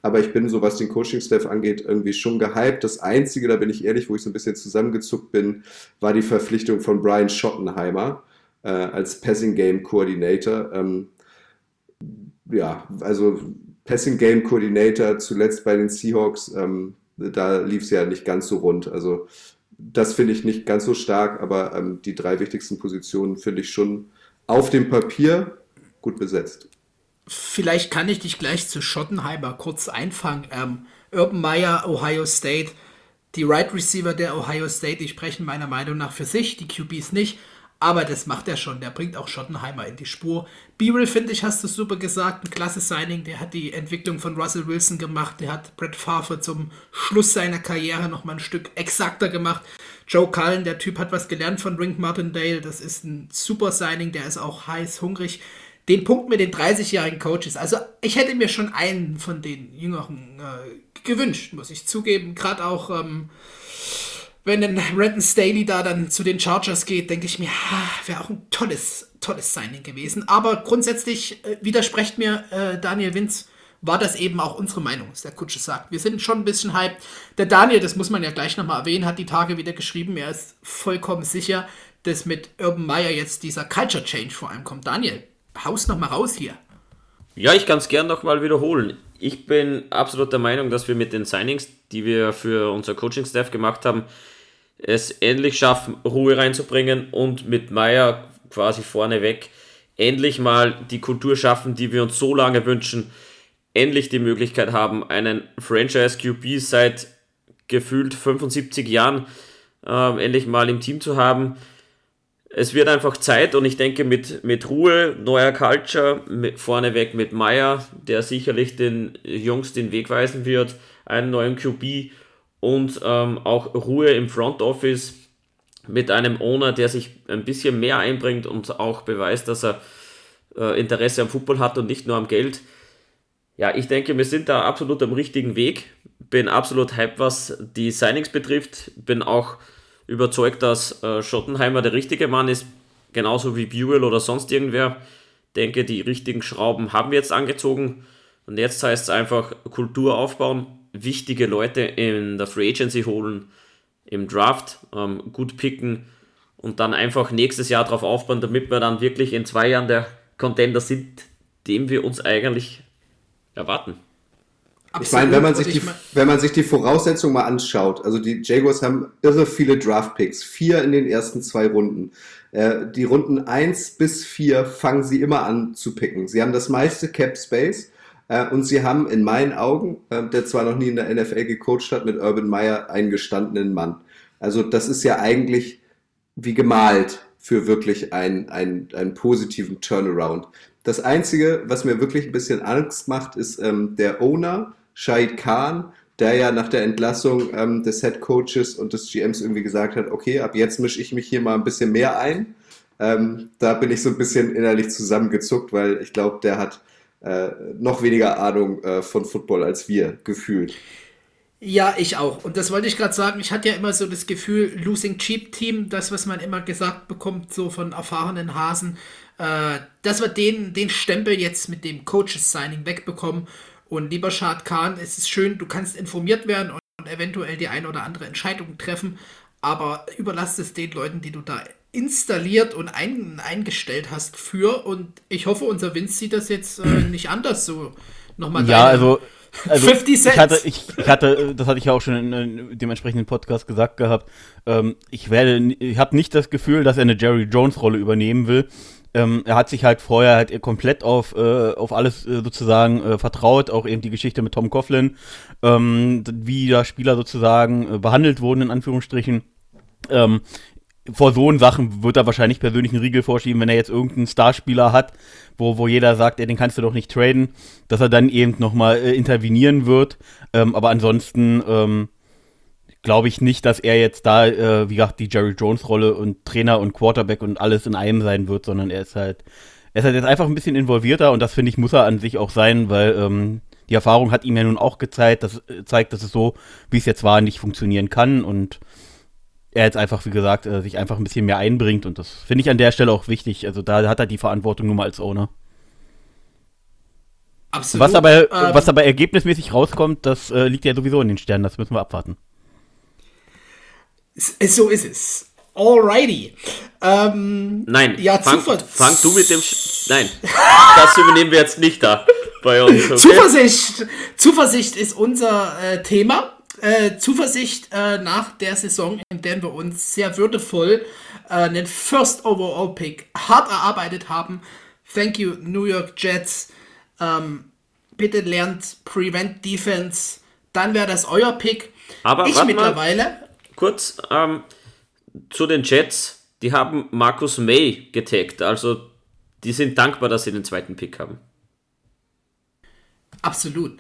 Aber ich bin so, was den Coaching-Staff angeht, irgendwie schon gehypt. Das Einzige, da bin ich ehrlich, wo ich so ein bisschen zusammengezuckt bin, war die Verpflichtung von Brian Schottenheimer äh, als Passing Game Coordinator. Ähm, ja, also Passing Game Coordinator zuletzt bei den Seahawks, ähm, da lief es ja nicht ganz so rund. Also das finde ich nicht ganz so stark, aber ähm, die drei wichtigsten Positionen finde ich schon auf dem Papier gut besetzt. Vielleicht kann ich dich gleich zu Schottenheimer kurz einfangen. Ähm, Urban Meyer, Ohio State. Die Right Receiver der Ohio State, die sprechen meiner Meinung nach für sich, die QBs nicht. Aber das macht er schon. Der bringt auch Schottenheimer in die Spur. Beryl, finde ich, hast du super gesagt. Ein klasse Signing. Der hat die Entwicklung von Russell Wilson gemacht. Der hat Brett Favre zum Schluss seiner Karriere nochmal ein Stück exakter gemacht. Joe Cullen, der Typ hat was gelernt von Rink Martindale. Das ist ein super Signing. Der ist auch heiß, hungrig. Den Punkt mit den 30-jährigen Coaches. Also, ich hätte mir schon einen von den Jüngeren äh, gewünscht, muss ich zugeben. Gerade auch. Ähm, wenn ein Renton Staley da dann zu den Chargers geht, denke ich mir, wäre auch ein tolles, tolles Signing gewesen. Aber grundsätzlich äh, widerspricht mir äh, Daniel Winz, war das eben auch unsere Meinung, was der Kutsche sagt. Wir sind schon ein bisschen hyped. Der Daniel, das muss man ja gleich nochmal erwähnen, hat die Tage wieder geschrieben, er ist vollkommen sicher, dass mit Urban Meyer jetzt dieser Culture Change vor allem kommt. Daniel, haus nochmal raus hier. Ja, ich kann es gern nochmal wiederholen. Ich bin absolut der Meinung, dass wir mit den Signings, die wir für unser Coaching-Staff gemacht haben, es endlich schaffen, Ruhe reinzubringen und mit Meier quasi vorneweg endlich mal die Kultur schaffen, die wir uns so lange wünschen, endlich die Möglichkeit haben, einen Franchise QB seit gefühlt 75 Jahren äh, endlich mal im Team zu haben. Es wird einfach Zeit und ich denke mit, mit Ruhe, neuer Culture, mit, vorneweg mit Meier, der sicherlich den Jungs den Weg weisen wird, einen neuen QB und ähm, auch Ruhe im Front Office mit einem Owner, der sich ein bisschen mehr einbringt und auch beweist, dass er äh, Interesse am Football hat und nicht nur am Geld. Ja, ich denke, wir sind da absolut am richtigen Weg. Bin absolut hype, was die Signings betrifft. Bin auch überzeugt, dass äh, Schottenheimer der richtige Mann ist, genauso wie Buell oder sonst irgendwer. Denke, die richtigen Schrauben haben wir jetzt angezogen. Und jetzt heißt es einfach Kultur aufbauen, wichtige Leute in der Free Agency holen, im Draft ähm, gut picken und dann einfach nächstes Jahr darauf aufbauen, damit wir dann wirklich in zwei Jahren der Contender sind, dem wir uns eigentlich erwarten. Absolut. Ich meine, wenn man, sich die, wenn man sich die Voraussetzungen mal anschaut, also die Jaguars haben irre viele Draft-Picks, vier in den ersten zwei Runden. Äh, die Runden 1 bis 4 fangen sie immer an zu picken. Sie haben das meiste Cap Space äh, und sie haben in meinen Augen, äh, der zwar noch nie in der NFL gecoacht hat, mit Urban Meyer einen gestandenen Mann. Also das ist ja eigentlich wie gemalt für wirklich einen, einen, einen positiven Turnaround. Das Einzige, was mir wirklich ein bisschen Angst macht, ist ähm, der Owner, Shahid Khan, der ja nach der Entlassung ähm, des Head Coaches und des GMs irgendwie gesagt hat, okay, ab jetzt mische ich mich hier mal ein bisschen mehr ein. Ähm, da bin ich so ein bisschen innerlich zusammengezuckt, weil ich glaube, der hat äh, noch weniger Ahnung äh, von Football als wir, gefühlt. Ja, ich auch. Und das wollte ich gerade sagen. Ich hatte ja immer so das Gefühl, Losing Cheap Team, das, was man immer gesagt bekommt, so von erfahrenen Hasen, äh, dass wir den, den Stempel jetzt mit dem Coaches-Signing wegbekommen. Und lieber Shad Khan, es ist schön, du kannst informiert werden und, und eventuell die eine oder andere Entscheidung treffen, aber überlass es den Leuten, die du da installiert und ein, eingestellt hast für. Und ich hoffe, unser Vince sieht das jetzt äh, nicht anders so. Nochmal Ja, also. Also 50 Cent. Ich hatte, ich, ich, hatte, das hatte ich ja auch schon in, in dem entsprechenden Podcast gesagt gehabt. Ähm, ich werde, ich habe nicht das Gefühl, dass er eine Jerry Jones Rolle übernehmen will. Ähm, er hat sich halt vorher halt komplett auf, äh, auf alles äh, sozusagen äh, vertraut, auch eben die Geschichte mit Tom Coughlin, ähm, wie da Spieler sozusagen äh, behandelt wurden, in Anführungsstrichen. Ähm, vor so Sachen wird er wahrscheinlich persönlich einen Riegel vorschieben, wenn er jetzt irgendeinen Starspieler hat, wo, wo jeder sagt, ey, den kannst du doch nicht traden, dass er dann eben nochmal äh, intervenieren wird. Ähm, aber ansonsten ähm, glaube ich nicht, dass er jetzt da, äh, wie gesagt, die Jerry Jones-Rolle und Trainer und Quarterback und alles in einem sein wird, sondern er ist halt, er ist halt jetzt einfach ein bisschen involvierter und das finde ich, muss er an sich auch sein, weil ähm, die Erfahrung hat ihm ja nun auch gezeigt, dass, äh, zeigt, dass es so, wie es jetzt war, nicht funktionieren kann und er jetzt einfach, wie gesagt, äh, sich einfach ein bisschen mehr einbringt und das finde ich an der Stelle auch wichtig. Also da hat er die Verantwortung nun mal als Owner. Absolut. Was aber, ähm, was aber ergebnismäßig rauskommt, das äh, liegt ja sowieso in den Sternen, das müssen wir abwarten. So ist es. Alrighty. Ähm, Nein, ja, fang, fang, du mit dem. Sch Nein, das übernehmen wir jetzt nicht da bei uns. Okay? Zuversicht, Zuversicht ist unser äh, Thema äh, Zuversicht äh, nach der Saison, in der wir uns sehr würdevoll äh, einen First Overall Pick hart erarbeitet haben. Thank you, New York Jets. Ähm, bitte lernt Prevent Defense. Dann wäre das euer Pick. Aber ich mittlerweile. Kurz ähm, zu den Jets. Die haben Markus May getaggt. Also die sind dankbar, dass sie den zweiten Pick haben. Absolut.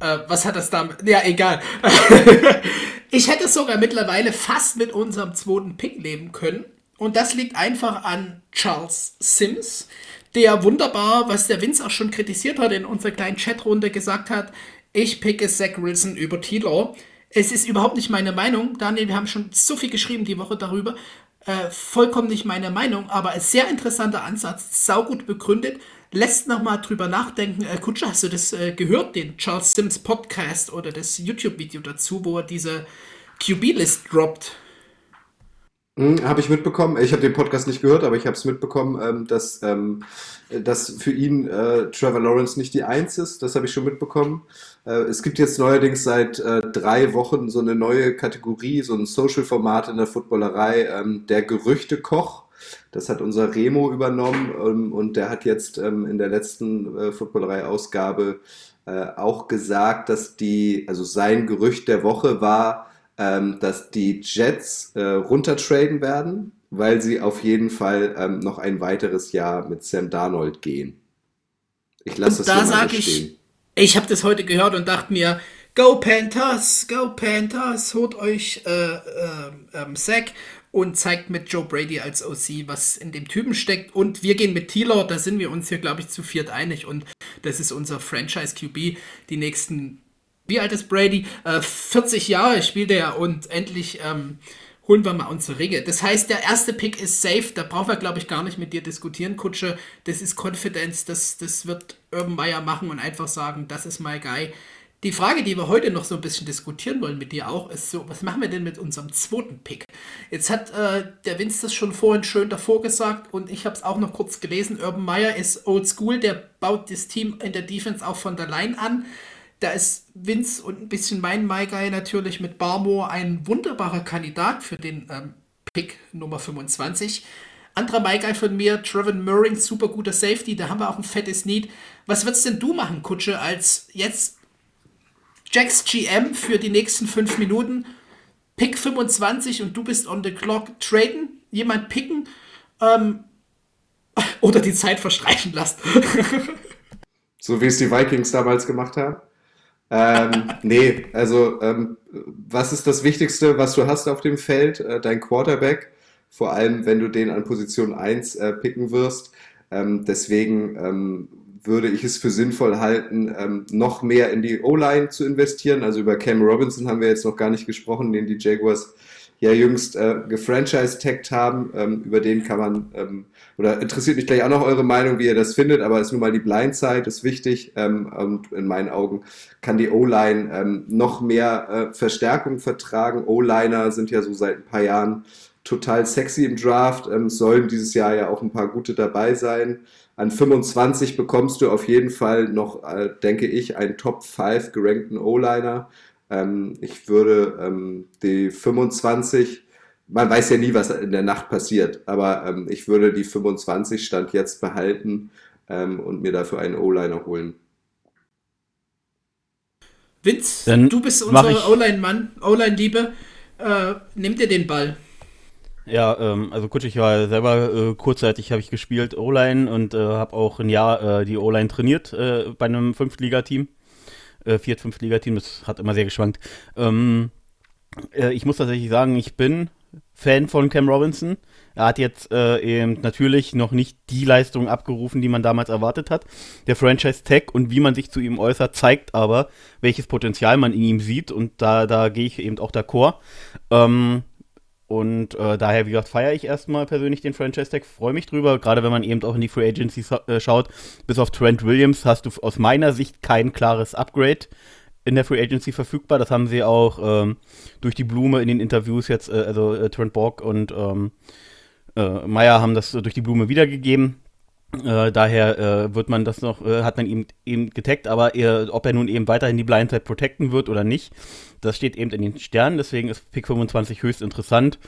Äh, was hat das damit? Ja, egal. ich hätte sogar mittlerweile fast mit unserem zweiten Pick leben können. Und das liegt einfach an Charles Sims, der wunderbar, was der Vince auch schon kritisiert hat in unserer kleinen Chatrunde, gesagt hat, ich picke Zach Wilson über Tilo. Es ist überhaupt nicht meine Meinung. Daniel, wir haben schon so viel geschrieben die Woche darüber. Äh, vollkommen nicht meine Meinung, aber ein sehr interessanter Ansatz, saugut begründet lässt nochmal drüber nachdenken. Äh, Kutscher, hast du das äh, gehört, den Charles Sims Podcast oder das YouTube-Video dazu, wo er diese QB-List droppt? Hm, habe ich mitbekommen. Ich habe den Podcast nicht gehört, aber ich habe es mitbekommen, ähm, dass, ähm, dass für ihn äh, Trevor Lawrence nicht die Eins ist. Das habe ich schon mitbekommen. Äh, es gibt jetzt neuerdings seit äh, drei Wochen so eine neue Kategorie, so ein Social-Format in der Footballerei, ähm, der Gerüchte-Koch. Das hat unser Remo übernommen ähm, und der hat jetzt ähm, in der letzten äh, Footballerei-Ausgabe äh, auch gesagt, dass die, also sein Gerücht der Woche war, ähm, dass die Jets äh, runtertraden werden, weil sie auf jeden Fall ähm, noch ein weiteres Jahr mit Sam Darnold gehen. Ich lasse das da sage ich, ich habe das heute gehört und dachte mir, Go Panthers, go Panthers, holt euch äh, äh, ähm, Sack und zeigt mit Joe Brady als OC, was in dem Typen steckt. Und wir gehen mit Taylor, da sind wir uns hier, glaube ich, zu viert einig. Und das ist unser Franchise-QB. Die nächsten, wie alt ist Brady? Äh, 40 Jahre spielt er und endlich ähm, holen wir mal unsere Ringe. Das heißt, der erste Pick ist safe. Da brauchen wir, glaube ich, gar nicht mit dir diskutieren, Kutsche. Das ist Confidence. Das, das wird Urban Meyer machen und einfach sagen, das ist my guy. Die Frage, die wir heute noch so ein bisschen diskutieren wollen mit dir auch, ist so, was machen wir denn mit unserem zweiten Pick? Jetzt hat äh, der Vince das schon vorhin schön davor gesagt und ich habe es auch noch kurz gelesen. Urban Meyer ist old school, der baut das Team in der Defense auch von der Line an. Da ist Vince und ein bisschen mein My Guy natürlich mit Barmore ein wunderbarer Kandidat für den ähm, Pick Nummer 25. Anderer My Guy von mir, Trevin Murring, super guter Safety, da haben wir auch ein fettes Need. Was würdest denn du machen, Kutsche, als jetzt Jacks GM für die nächsten fünf Minuten. Pick 25 und du bist on the clock. Traden, jemand picken ähm, oder die Zeit verstreichen lassen. so wie es die Vikings damals gemacht haben. Ähm, nee, also ähm, was ist das Wichtigste, was du hast auf dem Feld? Äh, dein Quarterback, vor allem wenn du den an Position 1 äh, picken wirst. Ähm, deswegen ähm, würde ich es für sinnvoll halten, ähm, noch mehr in die O-Line zu investieren. Also über Cam Robinson haben wir jetzt noch gar nicht gesprochen, den die Jaguars ja jüngst äh, gefranchise-tagged haben. Ähm, über den kann man, ähm, oder interessiert mich gleich auch noch eure Meinung, wie ihr das findet, aber ist nun mal die Blindside, ist wichtig. Ähm, und in meinen Augen kann die O-Line ähm, noch mehr äh, Verstärkung vertragen. O-Liner sind ja so seit ein paar Jahren total sexy im Draft, ähm, sollen dieses Jahr ja auch ein paar gute dabei sein. An 25 bekommst du auf jeden Fall noch, äh, denke ich, einen Top 5 gerankten O-Liner. Ähm, ich würde ähm, die 25, man weiß ja nie, was in der Nacht passiert, aber ähm, ich würde die 25 Stand jetzt behalten ähm, und mir dafür einen O-Liner holen. Vince, Dann du bist unser O-Line-Mann, O-Line-Liebe. Äh, nimm dir den Ball. Ja, ähm, also Kutsch, ich war selber äh, kurzzeitig habe ich gespielt O-Line und äh, habe auch ein Jahr äh, die O-Line trainiert äh, bei einem Fünftliga-Team. Äh, Viert-, Fünftliga-Team, das hat immer sehr geschwankt. Ähm, äh, ich muss tatsächlich sagen, ich bin Fan von Cam Robinson. Er hat jetzt äh, eben natürlich noch nicht die Leistung abgerufen, die man damals erwartet hat. Der Franchise Tag und wie man sich zu ihm äußert, zeigt aber, welches Potenzial man in ihm sieht und da, da gehe ich eben auch d'accord. Ähm, und äh, daher, wie gesagt, feiere ich erstmal persönlich den Franchise-Tag, freue mich drüber, gerade wenn man eben auch in die Free Agency äh, schaut. Bis auf Trent Williams hast du aus meiner Sicht kein klares Upgrade in der Free Agency verfügbar. Das haben sie auch ähm, durch die Blume in den Interviews jetzt, äh, also äh, Trent Borg und ähm, äh, Meyer haben das durch die Blume wiedergegeben. Äh, daher äh, wird man das noch, äh, hat man ihm eben getaggt, aber er, ob er nun eben weiterhin die Blindside protecten wird oder nicht, das steht eben in den Sternen, deswegen ist Pick 25 höchst interessant.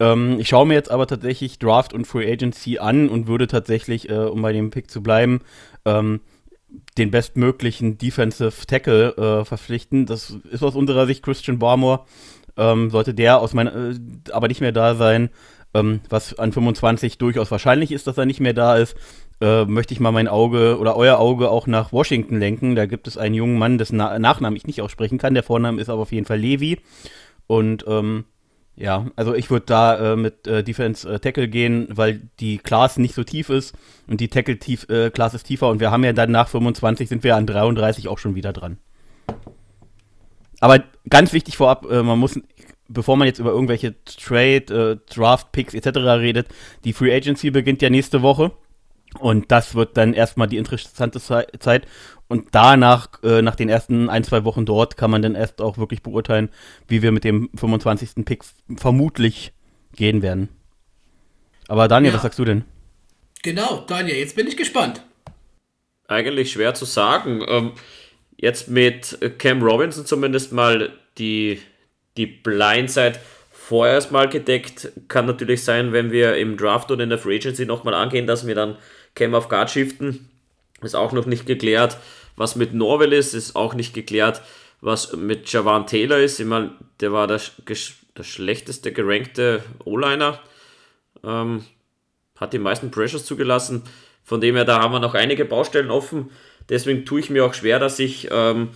Ähm, ich schaue mir jetzt aber tatsächlich Draft und Free Agency an und würde tatsächlich, um bei dem Pick zu bleiben, ähm, den bestmöglichen Defensive Tackle äh, verpflichten. Das ist aus unserer Sicht Christian Barmore. Ähm, sollte der aus meiner, äh, aber nicht mehr da sein, ähm, was an 25 durchaus wahrscheinlich ist, dass er nicht mehr da ist, äh, möchte ich mal mein Auge oder euer Auge auch nach Washington lenken. Da gibt es einen jungen Mann, dessen Na Nachnamen ich nicht aussprechen kann. Der Vorname ist aber auf jeden Fall Levi. Und ähm, ja, also ich würde da äh, mit äh, Defense äh, Tackle gehen, weil die Class nicht so tief ist und die Tackle tief, äh, Class ist tiefer und wir haben ja dann nach 25 sind wir an 33 auch schon wieder dran. Aber ganz wichtig vorab, äh, man muss bevor man jetzt über irgendwelche Trade, äh, Draft Picks etc. redet, die Free Agency beginnt ja nächste Woche. Und das wird dann erstmal die interessante Zeit. Und danach, äh, nach den ersten ein, zwei Wochen dort, kann man dann erst auch wirklich beurteilen, wie wir mit dem 25. Pick vermutlich gehen werden. Aber Daniel, ja. was sagst du denn? Genau, Daniel, jetzt bin ich gespannt. Eigentlich schwer zu sagen. Ähm, jetzt mit Cam Robinson zumindest mal die die Blindside vorerst mal gedeckt. Kann natürlich sein, wenn wir im Draft und in der Free Agency nochmal angehen, dass wir dann Cam auf Guard shiften. Ist auch noch nicht geklärt. Was mit Norwell ist, ist auch nicht geklärt. Was mit Javan Taylor ist, ich meine, der war der, der schlechteste gerankte O-Liner. Ähm, hat die meisten Pressures zugelassen. Von dem her, da haben wir noch einige Baustellen offen. Deswegen tue ich mir auch schwer, dass ich ähm,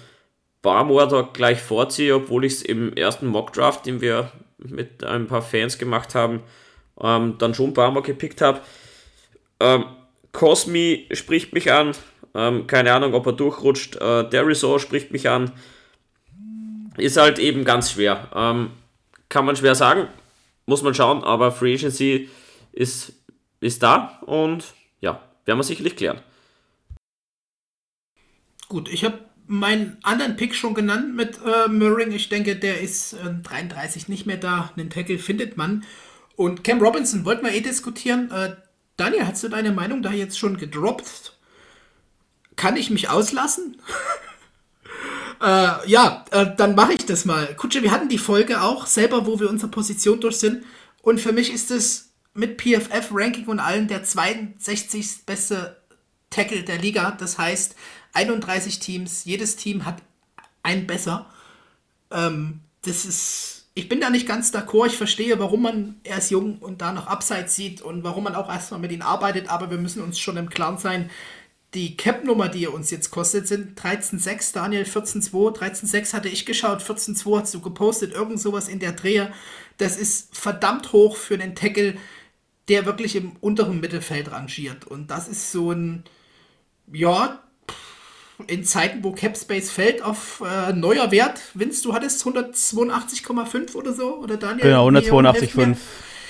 Barmore da gleich vorziehe, obwohl ich es im ersten Mockdraft, den wir mit ein paar Fans gemacht haben, ähm, dann schon Barmore gepickt habe. Ähm, Cosmi spricht mich an. Ähm, keine Ahnung, ob er durchrutscht. Äh, der Resort spricht mich an. Ist halt eben ganz schwer. Ähm, kann man schwer sagen. Muss man schauen, aber Free Agency ist, ist da und ja, werden wir sicherlich klären. Gut, ich habe meinen anderen Pick schon genannt mit äh, Murring. Ich denke, der ist äh, 33 nicht mehr da. Einen Tackle findet man. Und Cam Robinson wollten wir eh diskutieren. Äh, Daniel, hast du deine Meinung da jetzt schon gedroppt? Kann ich mich auslassen? äh, ja, äh, dann mache ich das mal. Kutsche, wir hatten die Folge auch selber, wo wir unsere Position durch sind. Und für mich ist es mit PFF-Ranking und allen der 62. beste Tackle der Liga. Das heißt, 31 Teams, jedes Team hat einen besser. Ähm, das ist, ich bin da nicht ganz d'accord. Ich verstehe, warum man erst jung und da noch Abseits sieht und warum man auch erstmal mit ihnen arbeitet, aber wir müssen uns schon im Klaren sein, die Cap-Nummer, die er uns jetzt kostet, sind 13,6, Daniel 14,2. 13,6 hatte ich geschaut, 14,2 hast du gepostet, irgend sowas in der Drehe. Das ist verdammt hoch für einen Tackle, der wirklich im unteren Mittelfeld rangiert. Und das ist so ein, ja, in Zeiten, wo Capspace fällt auf äh, neuer Wert. Vince, du hattest 182,5 oder so? Oder Daniel? Genau, 182,5.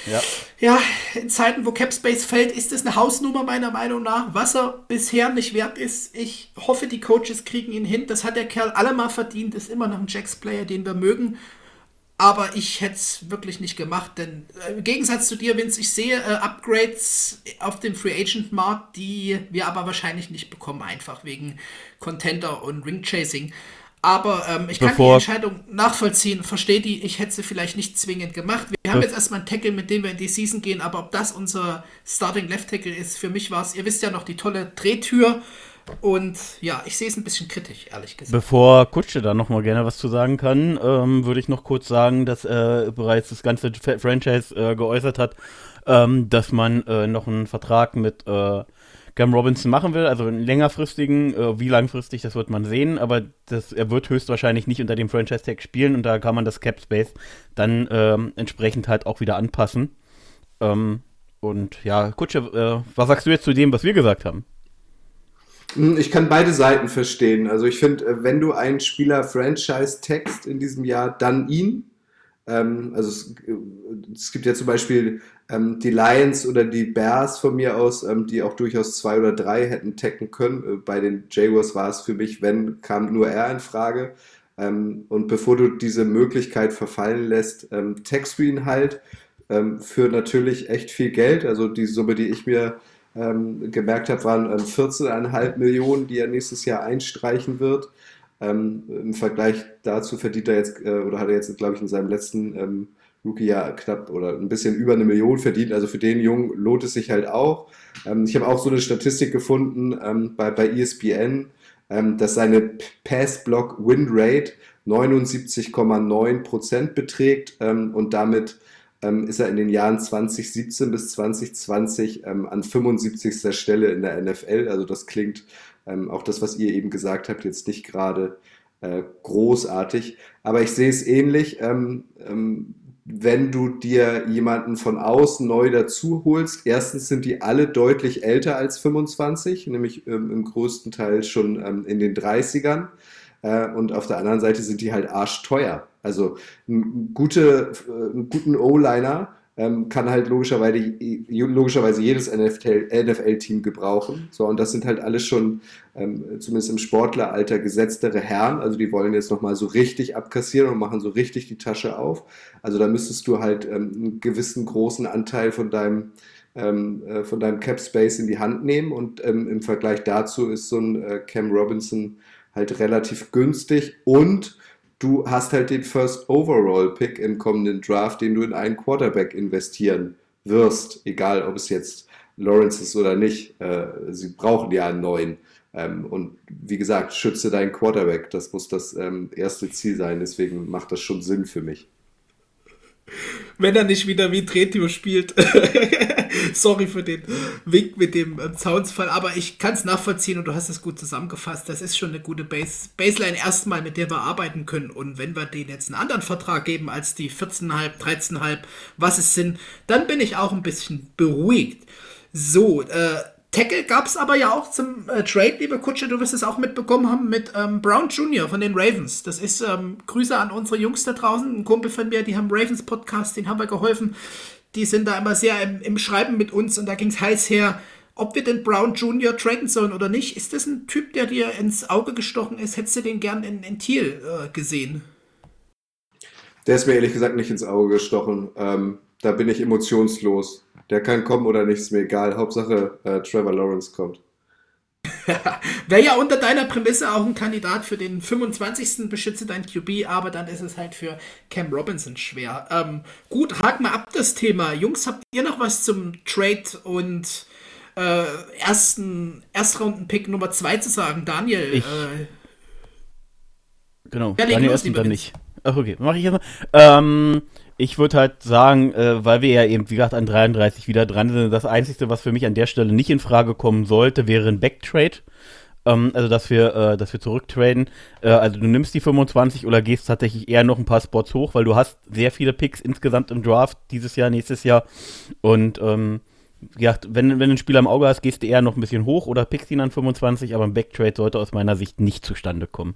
Ja. ja, in Zeiten, wo Capspace fällt, ist das eine Hausnummer meiner Meinung nach. Was er bisher nicht wert ist, ich hoffe, die Coaches kriegen ihn hin. Das hat der Kerl allemal verdient, ist immer noch ein Jacks-Player, den wir mögen. Aber ich hätte es wirklich nicht gemacht, denn äh, im Gegensatz zu dir, Vince, ich sehe äh, Upgrades auf dem Free Agent Markt, die wir aber wahrscheinlich nicht bekommen, einfach wegen Contender und Ring Chasing. Aber ähm, ich kann Bevor die Entscheidung nachvollziehen, verstehe die, ich hätte sie vielleicht nicht zwingend gemacht. Wir haben jetzt erstmal einen Tackle, mit dem wir in die Season gehen, aber ob das unser Starting Left Tackle ist, für mich war es, ihr wisst ja noch, die tolle Drehtür Und ja, ich sehe es ein bisschen kritisch, ehrlich gesagt. Bevor Kutsche da nochmal gerne was zu sagen kann, ähm, würde ich noch kurz sagen, dass er bereits das ganze Franchise äh, geäußert hat, ähm, dass man äh, noch einen Vertrag mit äh, Cam Robinson machen will, also einen längerfristigen, äh, wie langfristig, das wird man sehen, aber das, er wird höchstwahrscheinlich nicht unter dem Franchise-Tag spielen und da kann man das Cap Space dann ähm, entsprechend halt auch wieder anpassen. Ähm, und ja, Kutsche, äh, was sagst du jetzt zu dem, was wir gesagt haben? Hm, ich kann beide Seiten verstehen. Also ich finde, äh, wenn du einen Spieler Franchise-Text in diesem Jahr, dann ihn. Ähm, also es, äh, es, gibt ja zum Beispiel ähm, die Lions oder die Bears von mir aus, ähm, die auch durchaus zwei oder drei hätten tacken können. Äh, bei den Jaguars war es für mich, wenn, kam nur er in Frage. Ähm, und bevor du diese Möglichkeit verfallen lässt, ähm, taggst du ihn halt ähm, für natürlich echt viel Geld. Also die Summe, die ich mir ähm, gemerkt habe, waren ähm, 14,5 Millionen, die er nächstes Jahr einstreichen wird. Ähm, Im Vergleich dazu verdient er jetzt, äh, oder hat er jetzt, glaube ich, in seinem letzten ähm, Rookie-Jahr knapp oder ein bisschen über eine Million verdient. Also für den Jungen lohnt es sich halt auch. Ähm, ich habe auch so eine Statistik gefunden ähm, bei, bei ESPN, ähm, dass seine Pass-Block-Win-Rate 79,9% beträgt ähm, und damit ähm, ist er in den Jahren 2017 bis 2020 ähm, an 75. Stelle in der NFL. Also das klingt ähm, auch das, was ihr eben gesagt habt, jetzt nicht gerade äh, großartig. Aber ich sehe es ähnlich. Ähm, ähm, wenn du dir jemanden von außen neu dazu holst, erstens sind die alle deutlich älter als 25, nämlich ähm, im größten Teil schon in den 30ern. Äh, und auf der anderen Seite sind die halt arschteuer. Also gute, äh, einen guten O-Liner ähm, kann halt logischerweise, logischerweise jedes NFL-Team gebrauchen. So, und das sind halt alles schon, ähm, zumindest im Sportleralter, gesetztere Herren. Also die wollen jetzt nochmal so richtig abkassieren und machen so richtig die Tasche auf. Also da müsstest du halt ähm, einen gewissen großen Anteil von deinem ähm, äh, von deinem Cap Space in die Hand nehmen und ähm, im Vergleich dazu ist so ein äh, Cam Robinson halt relativ günstig und du hast halt den First Overall Pick im kommenden Draft, den du in einen Quarterback investieren wirst, egal ob es jetzt Lawrence ist oder nicht. Äh, sie brauchen ja einen neuen. Ähm, und wie gesagt, schütze deinen Quarterback. Das muss das ähm, erste Ziel sein. Deswegen macht das schon Sinn für mich. Wenn er nicht wieder wie Tretio spielt. Sorry für den Wink mit dem ähm, Zaunsfall, aber ich kann es nachvollziehen und du hast es gut zusammengefasst. Das ist schon eine gute Base Baseline erstmal, mit der wir arbeiten können. Und wenn wir denen jetzt einen anderen Vertrag geben als die 14,5, 13,5, was es sind, dann bin ich auch ein bisschen beruhigt. So, äh, Tackle gab es aber ja auch zum äh, Trade, liebe Kutsche, du wirst es auch mitbekommen haben, mit ähm, Brown Jr. von den Ravens. Das ist ähm, Grüße an unsere Jungs da draußen, ein Kumpel von mir, die haben Ravens Podcast, den haben wir geholfen. Die sind da immer sehr im, im Schreiben mit uns und da ging es heiß her, ob wir den Brown Jr. traden sollen oder nicht. Ist das ein Typ, der dir ins Auge gestochen ist? Hättest du den gern in, in Thiel äh, gesehen? Der ist mir ehrlich gesagt nicht ins Auge gestochen. Ähm, da bin ich emotionslos. Der kann kommen oder nicht, ist mir egal. Hauptsache äh, Trevor Lawrence kommt. Wäre ja unter deiner Prämisse auch ein Kandidat für den 25. Beschütze dein QB, aber dann ist es halt für Cam Robinson schwer. Ähm, gut, haken wir ab das Thema. Jungs, habt ihr noch was zum Trade und äh, ersten Erstrunden-Pick Nummer 2 zu sagen? Daniel. Ich, äh, genau, Daniel erst und dann nicht. Ach, okay, mache ich jetzt mal. Ähm, ich würde halt sagen, äh, weil wir ja eben, wie gesagt, an 33 wieder dran sind, das Einzige, was für mich an der Stelle nicht in Frage kommen sollte, wäre ein Backtrade. Ähm, also, dass wir, äh, dass wir zurücktraden. Äh, also, du nimmst die 25 oder gehst tatsächlich eher noch ein paar Spots hoch, weil du hast sehr viele Picks insgesamt im Draft dieses Jahr, nächstes Jahr. Und, ähm, ja, wenn, wenn du einen Spieler im Auge hast, gehst du eher noch ein bisschen hoch oder pickst ihn an 25, aber ein Backtrade sollte aus meiner Sicht nicht zustande kommen.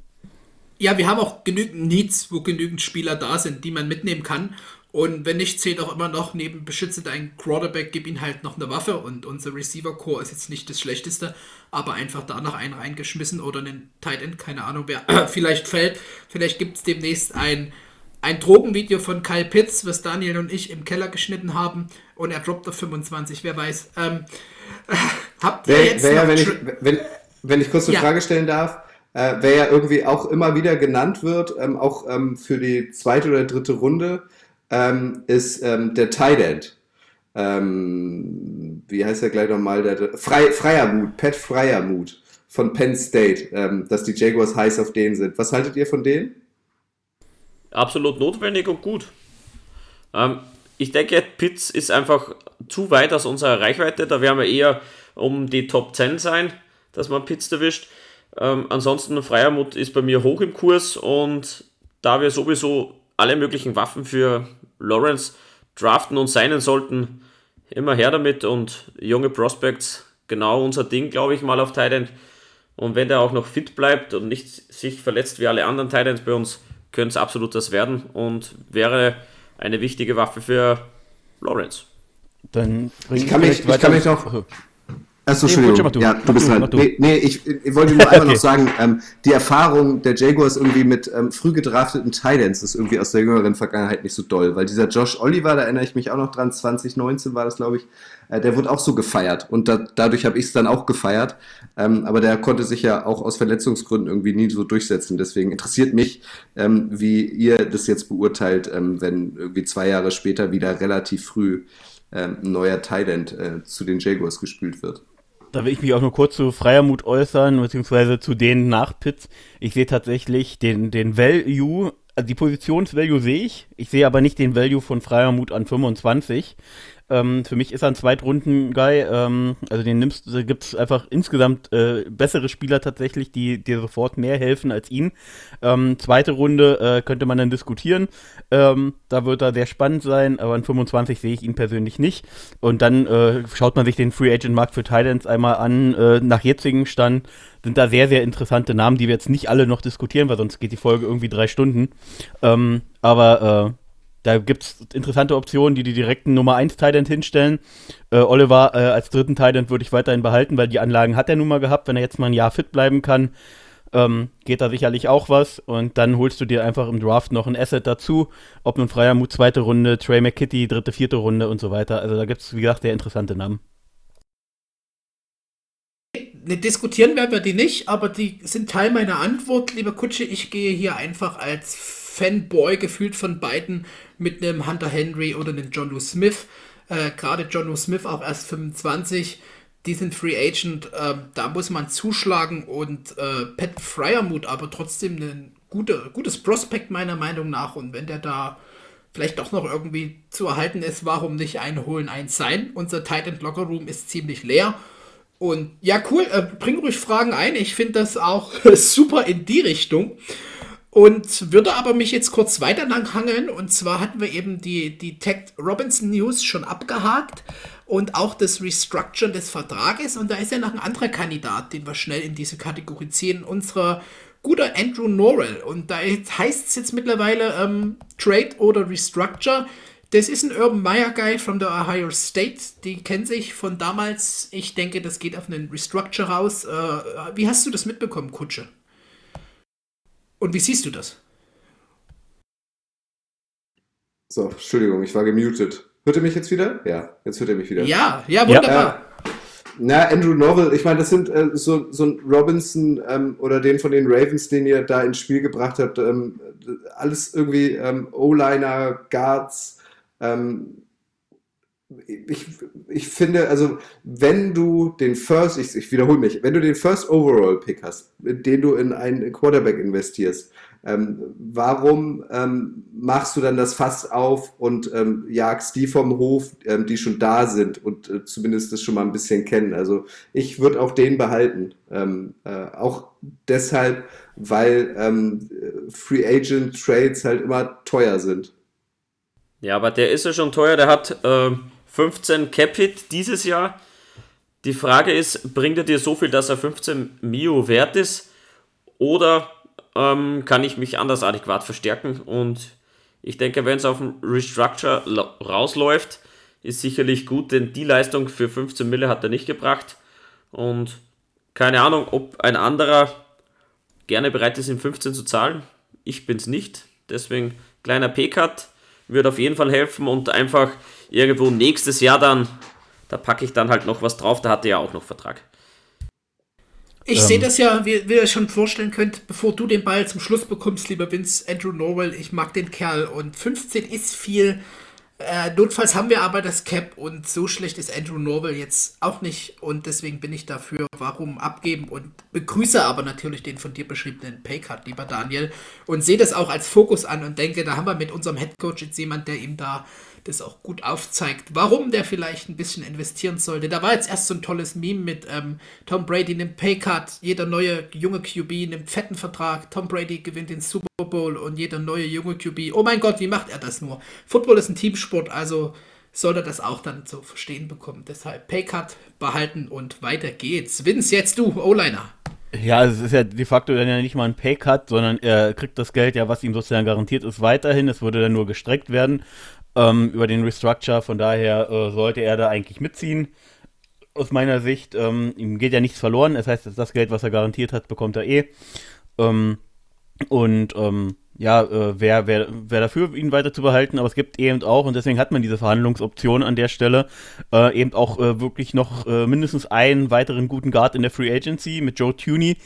Ja, wir haben auch genügend Needs, wo genügend Spieler da sind, die man mitnehmen kann. Und wenn nicht, zählt auch immer noch neben beschütze deinen Quarterback, gib ihm halt noch eine Waffe. Und unser Receiver-Core ist jetzt nicht das Schlechteste, aber einfach da noch einen reingeschmissen oder einen Tight End, keine Ahnung, wer vielleicht fällt. Vielleicht gibt es demnächst ein, ein Drogenvideo von Kyle Pitts, was Daniel und ich im Keller geschnitten haben. Und er droppt auf 25, wer weiß. Ähm, habt ihr jetzt. Wär, wenn, ich, wenn, wenn ich kurz eine ja. Frage stellen darf, äh, wer ja irgendwie auch immer wieder genannt wird, ähm, auch ähm, für die zweite oder dritte Runde ähm, ist ähm, der Tight End. Ähm, wie heißt er gleich nochmal? Der, Frei, Freiermut, Pat Freiermut von Penn State, ähm, dass die Jaguars heiß auf denen sind. Was haltet ihr von denen? Absolut notwendig und gut. Ähm, ich denke, Pitts ist einfach zu weit aus unserer Reichweite. Da werden wir eher um die Top 10 sein, dass man Pitts erwischt. Ähm, ansonsten, Freiermut ist bei mir hoch im Kurs und da wir sowieso alle möglichen Waffen für Lawrence draften und seinen sollten, immer her damit und junge Prospects, genau unser Ding, glaube ich, mal auf Titan. Und wenn der auch noch fit bleibt und nicht sich verletzt wie alle anderen Titans bei uns, könnte es absolut das werden und wäre eine wichtige Waffe für Lawrence. Dann ich kann mich, ich kann mich noch, Achso, Entschuldigung. Du. Ja, du bist dran. Nee, nee ich, ich, wollte nur einmal okay. noch sagen, ähm, die Erfahrung der Jaguars irgendwie mit ähm, früh gedrafteten Titans ist irgendwie aus der jüngeren Vergangenheit nicht so doll, weil dieser Josh Oliver, da erinnere ich mich auch noch dran, 2019 war das, glaube ich, äh, der wurde auch so gefeiert und da, dadurch habe ich es dann auch gefeiert, ähm, aber der konnte sich ja auch aus Verletzungsgründen irgendwie nie so durchsetzen, deswegen interessiert mich, ähm, wie ihr das jetzt beurteilt, ähm, wenn irgendwie zwei Jahre später wieder relativ früh ähm, ein neuer Thailand äh, zu den Jaguars gespült wird. Da will ich mich auch nur kurz zu Freiermut äußern, beziehungsweise zu denen nach Pitts. Ich sehe tatsächlich den, den Value, also die Positionsvalue sehe ich. Ich sehe aber nicht den Value von Freiermut an 25. Ähm, für mich ist er ein Zweitrunden-Guy. Ähm, also den nimmst, da gibt es einfach insgesamt äh, bessere Spieler tatsächlich, die dir sofort mehr helfen als ihn. Ähm, zweite Runde äh, könnte man dann diskutieren. Ähm, da wird er sehr spannend sein, aber in 25 sehe ich ihn persönlich nicht. Und dann äh, schaut man sich den Free Agent Markt für Thailands einmal an. Äh, nach jetzigem Stand sind da sehr, sehr interessante Namen, die wir jetzt nicht alle noch diskutieren, weil sonst geht die Folge irgendwie drei Stunden. Ähm, aber äh, da gibt es interessante Optionen, die die direkten Nummer 1 Titan hinstellen. Äh, Oliver äh, als dritten Titan würde ich weiterhin behalten, weil die Anlagen hat er nun mal gehabt. Wenn er jetzt mal ein Jahr fit bleiben kann, ähm, geht da sicherlich auch was. Und dann holst du dir einfach im Draft noch ein Asset dazu. Ob nun Freier Mut zweite Runde, Trey McKitty dritte, vierte Runde und so weiter. Also da gibt es, wie gesagt, sehr interessante Namen. Ne, diskutieren werden wir die nicht, aber die sind Teil meiner Antwort, lieber Kutsche. Ich gehe hier einfach als Fanboy gefühlt von beiden mit einem Hunter Henry oder einem John Lou Smith. Äh, Gerade John Lou Smith auch erst 25. Die sind Free Agent. Äh, da muss man zuschlagen und äh, Pat Fryermuth aber trotzdem ein gute, gutes Prospekt meiner Meinung nach. Und wenn der da vielleicht doch noch irgendwie zu erhalten ist, warum nicht einholen, eins sein? Unser Titan Locker Room ist ziemlich leer. Und ja, cool, äh, bring ruhig Fragen ein. Ich finde das auch super in die Richtung. Und würde aber mich jetzt kurz weiter lang hangeln. Und zwar hatten wir eben die, die Tech Robinson News schon abgehakt und auch das Restructuren des Vertrages. Und da ist ja noch ein anderer Kandidat, den wir schnell in diese Kategorie ziehen. Unserer guter Andrew Norrell. Und da heißt es jetzt mittlerweile ähm, Trade oder Restructure. Das ist ein Urban Meyer Guy von der Ohio State. Die kennen sich von damals. Ich denke, das geht auf einen Restructure raus. Äh, wie hast du das mitbekommen, Kutsche? Und wie siehst du das? So, Entschuldigung, ich war gemutet. Hört ihr mich jetzt wieder? Ja, jetzt hört ihr mich wieder. Ja, ja, wunderbar. Äh, na, Andrew Norwell, ich meine, das sind äh, so, so ein Robinson ähm, oder den von den Ravens, den ihr da ins Spiel gebracht habt. Ähm, alles irgendwie ähm, O-Liner, Guards. Ähm, ich, ich finde, also, wenn du den First, ich, ich wiederhole mich, wenn du den First Overall Pick hast, den du in einen Quarterback investierst, ähm, warum ähm, machst du dann das Fass auf und ähm, jagst die vom Hof, ähm, die schon da sind und äh, zumindest das schon mal ein bisschen kennen? Also ich würde auch den behalten. Ähm, äh, auch deshalb, weil ähm, Free Agent Trades halt immer teuer sind. Ja, aber der ist ja schon teuer, der hat 15 Capit dieses Jahr. Die Frage ist, bringt er dir so viel, dass er 15 Mio wert ist? Oder ähm, kann ich mich anders adäquat verstärken? Und ich denke, wenn es auf dem Restructure rausläuft, ist sicherlich gut, denn die Leistung für 15 Mille hat er nicht gebracht. Und keine Ahnung, ob ein anderer gerne bereit ist, in 15 zu zahlen. Ich bin es nicht. Deswegen kleiner P-Cut wird auf jeden Fall helfen und einfach irgendwo nächstes Jahr dann, da packe ich dann halt noch was drauf, da hat er ja auch noch Vertrag. Ich ähm. sehe das ja, wie, wie ihr schon vorstellen könnt, bevor du den Ball zum Schluss bekommst, lieber Vince, Andrew Norwell, ich mag den Kerl und 15 ist viel. Äh, notfalls haben wir aber das Cap und so schlecht ist Andrew Norwell jetzt auch nicht und deswegen bin ich dafür, warum abgeben und begrüße aber natürlich den von dir beschriebenen Paycard, lieber Daniel, und sehe das auch als Fokus an und denke, da haben wir mit unserem Headcoach jetzt jemand, der ihm da das auch gut aufzeigt, warum der vielleicht ein bisschen investieren sollte. Da war jetzt erst so ein tolles Meme mit ähm, Tom Brady nimmt Paycard, jeder neue junge QB nimmt fetten Vertrag, Tom Brady gewinnt den Super Bowl und jeder neue junge QB, oh mein Gott, wie macht er das nur? Football ist ein Teamsport, also soll er das auch dann zu verstehen bekommen. Deshalb Paycard behalten und weiter geht's. Vince, jetzt du, O-Liner. Ja, es ist ja de facto dann ja nicht mal ein Paycut, sondern er kriegt das Geld ja, was ihm sozusagen garantiert ist, weiterhin. Es würde dann nur gestreckt werden ähm, über den Restructure. Von daher äh, sollte er da eigentlich mitziehen. Aus meiner Sicht, ähm, ihm geht ja nichts verloren. Das heißt, das Geld, was er garantiert hat, bekommt er eh. Ähm, und ähm, ja, äh, wer, wer, wer dafür, ihn weiter zu behalten, aber es gibt eben auch, und deswegen hat man diese Verhandlungsoption an der Stelle, äh, eben auch äh, wirklich noch äh, mindestens einen weiteren guten Guard in der Free Agency mit Joe Tuney,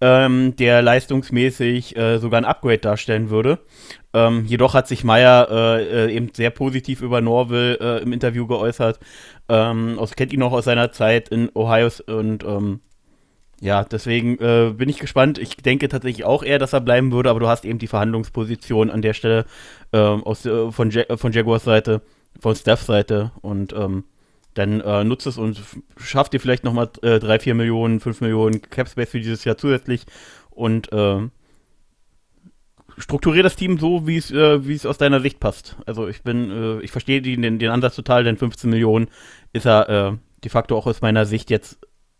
ähm, der leistungsmäßig äh, sogar ein Upgrade darstellen würde. Ähm, jedoch hat sich Meyer äh, äh, eben sehr positiv über Norville äh, im Interview geäußert. Ähm, kennt ihn noch aus seiner Zeit in Ohio und ähm, ja, deswegen äh, bin ich gespannt. Ich denke tatsächlich auch eher, dass er bleiben würde, aber du hast eben die Verhandlungsposition an der Stelle ähm, aus, äh, von, ja von Jaguars Seite, von Stephs Seite und ähm, dann äh, nutzt es und schafft dir vielleicht nochmal äh, 3, 4 Millionen, 5 Millionen Capspace für dieses Jahr zusätzlich und äh, strukturiere das Team so, wie es äh, es aus deiner Sicht passt. Also ich bin, äh, ich verstehe den, den Ansatz total, denn 15 Millionen ist er äh, de facto auch aus meiner Sicht jetzt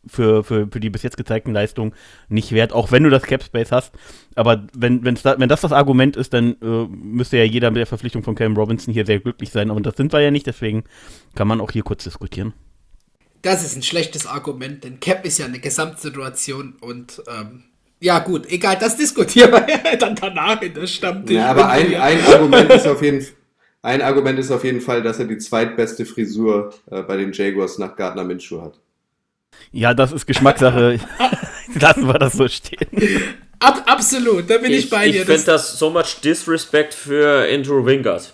für, für, für die bis jetzt gezeigten Leistungen nicht wert, auch wenn du das Cap Space hast. Aber wenn, wenn's da, wenn das das Argument ist, dann äh, müsste ja jeder mit der Verpflichtung von Cam Robinson hier sehr glücklich sein. Aber das sind wir ja nicht, deswegen kann man auch hier kurz diskutieren. Das ist ein schlechtes Argument, denn Cap ist ja eine Gesamtsituation und ähm, ja gut, egal, das diskutieren wir dann danach in der Stammtisch. Ja, aber ein, ein Argument ist auf jeden ein Argument ist auf jeden Fall, dass er die zweitbeste Frisur äh, bei den Jaguars nach Gardner Minshew hat. Ja, das ist Geschmackssache. Lassen wir das so stehen. Ab, absolut, da bin ich, ich bei dir. Ich finde das so much disrespect für Andrew Wingard.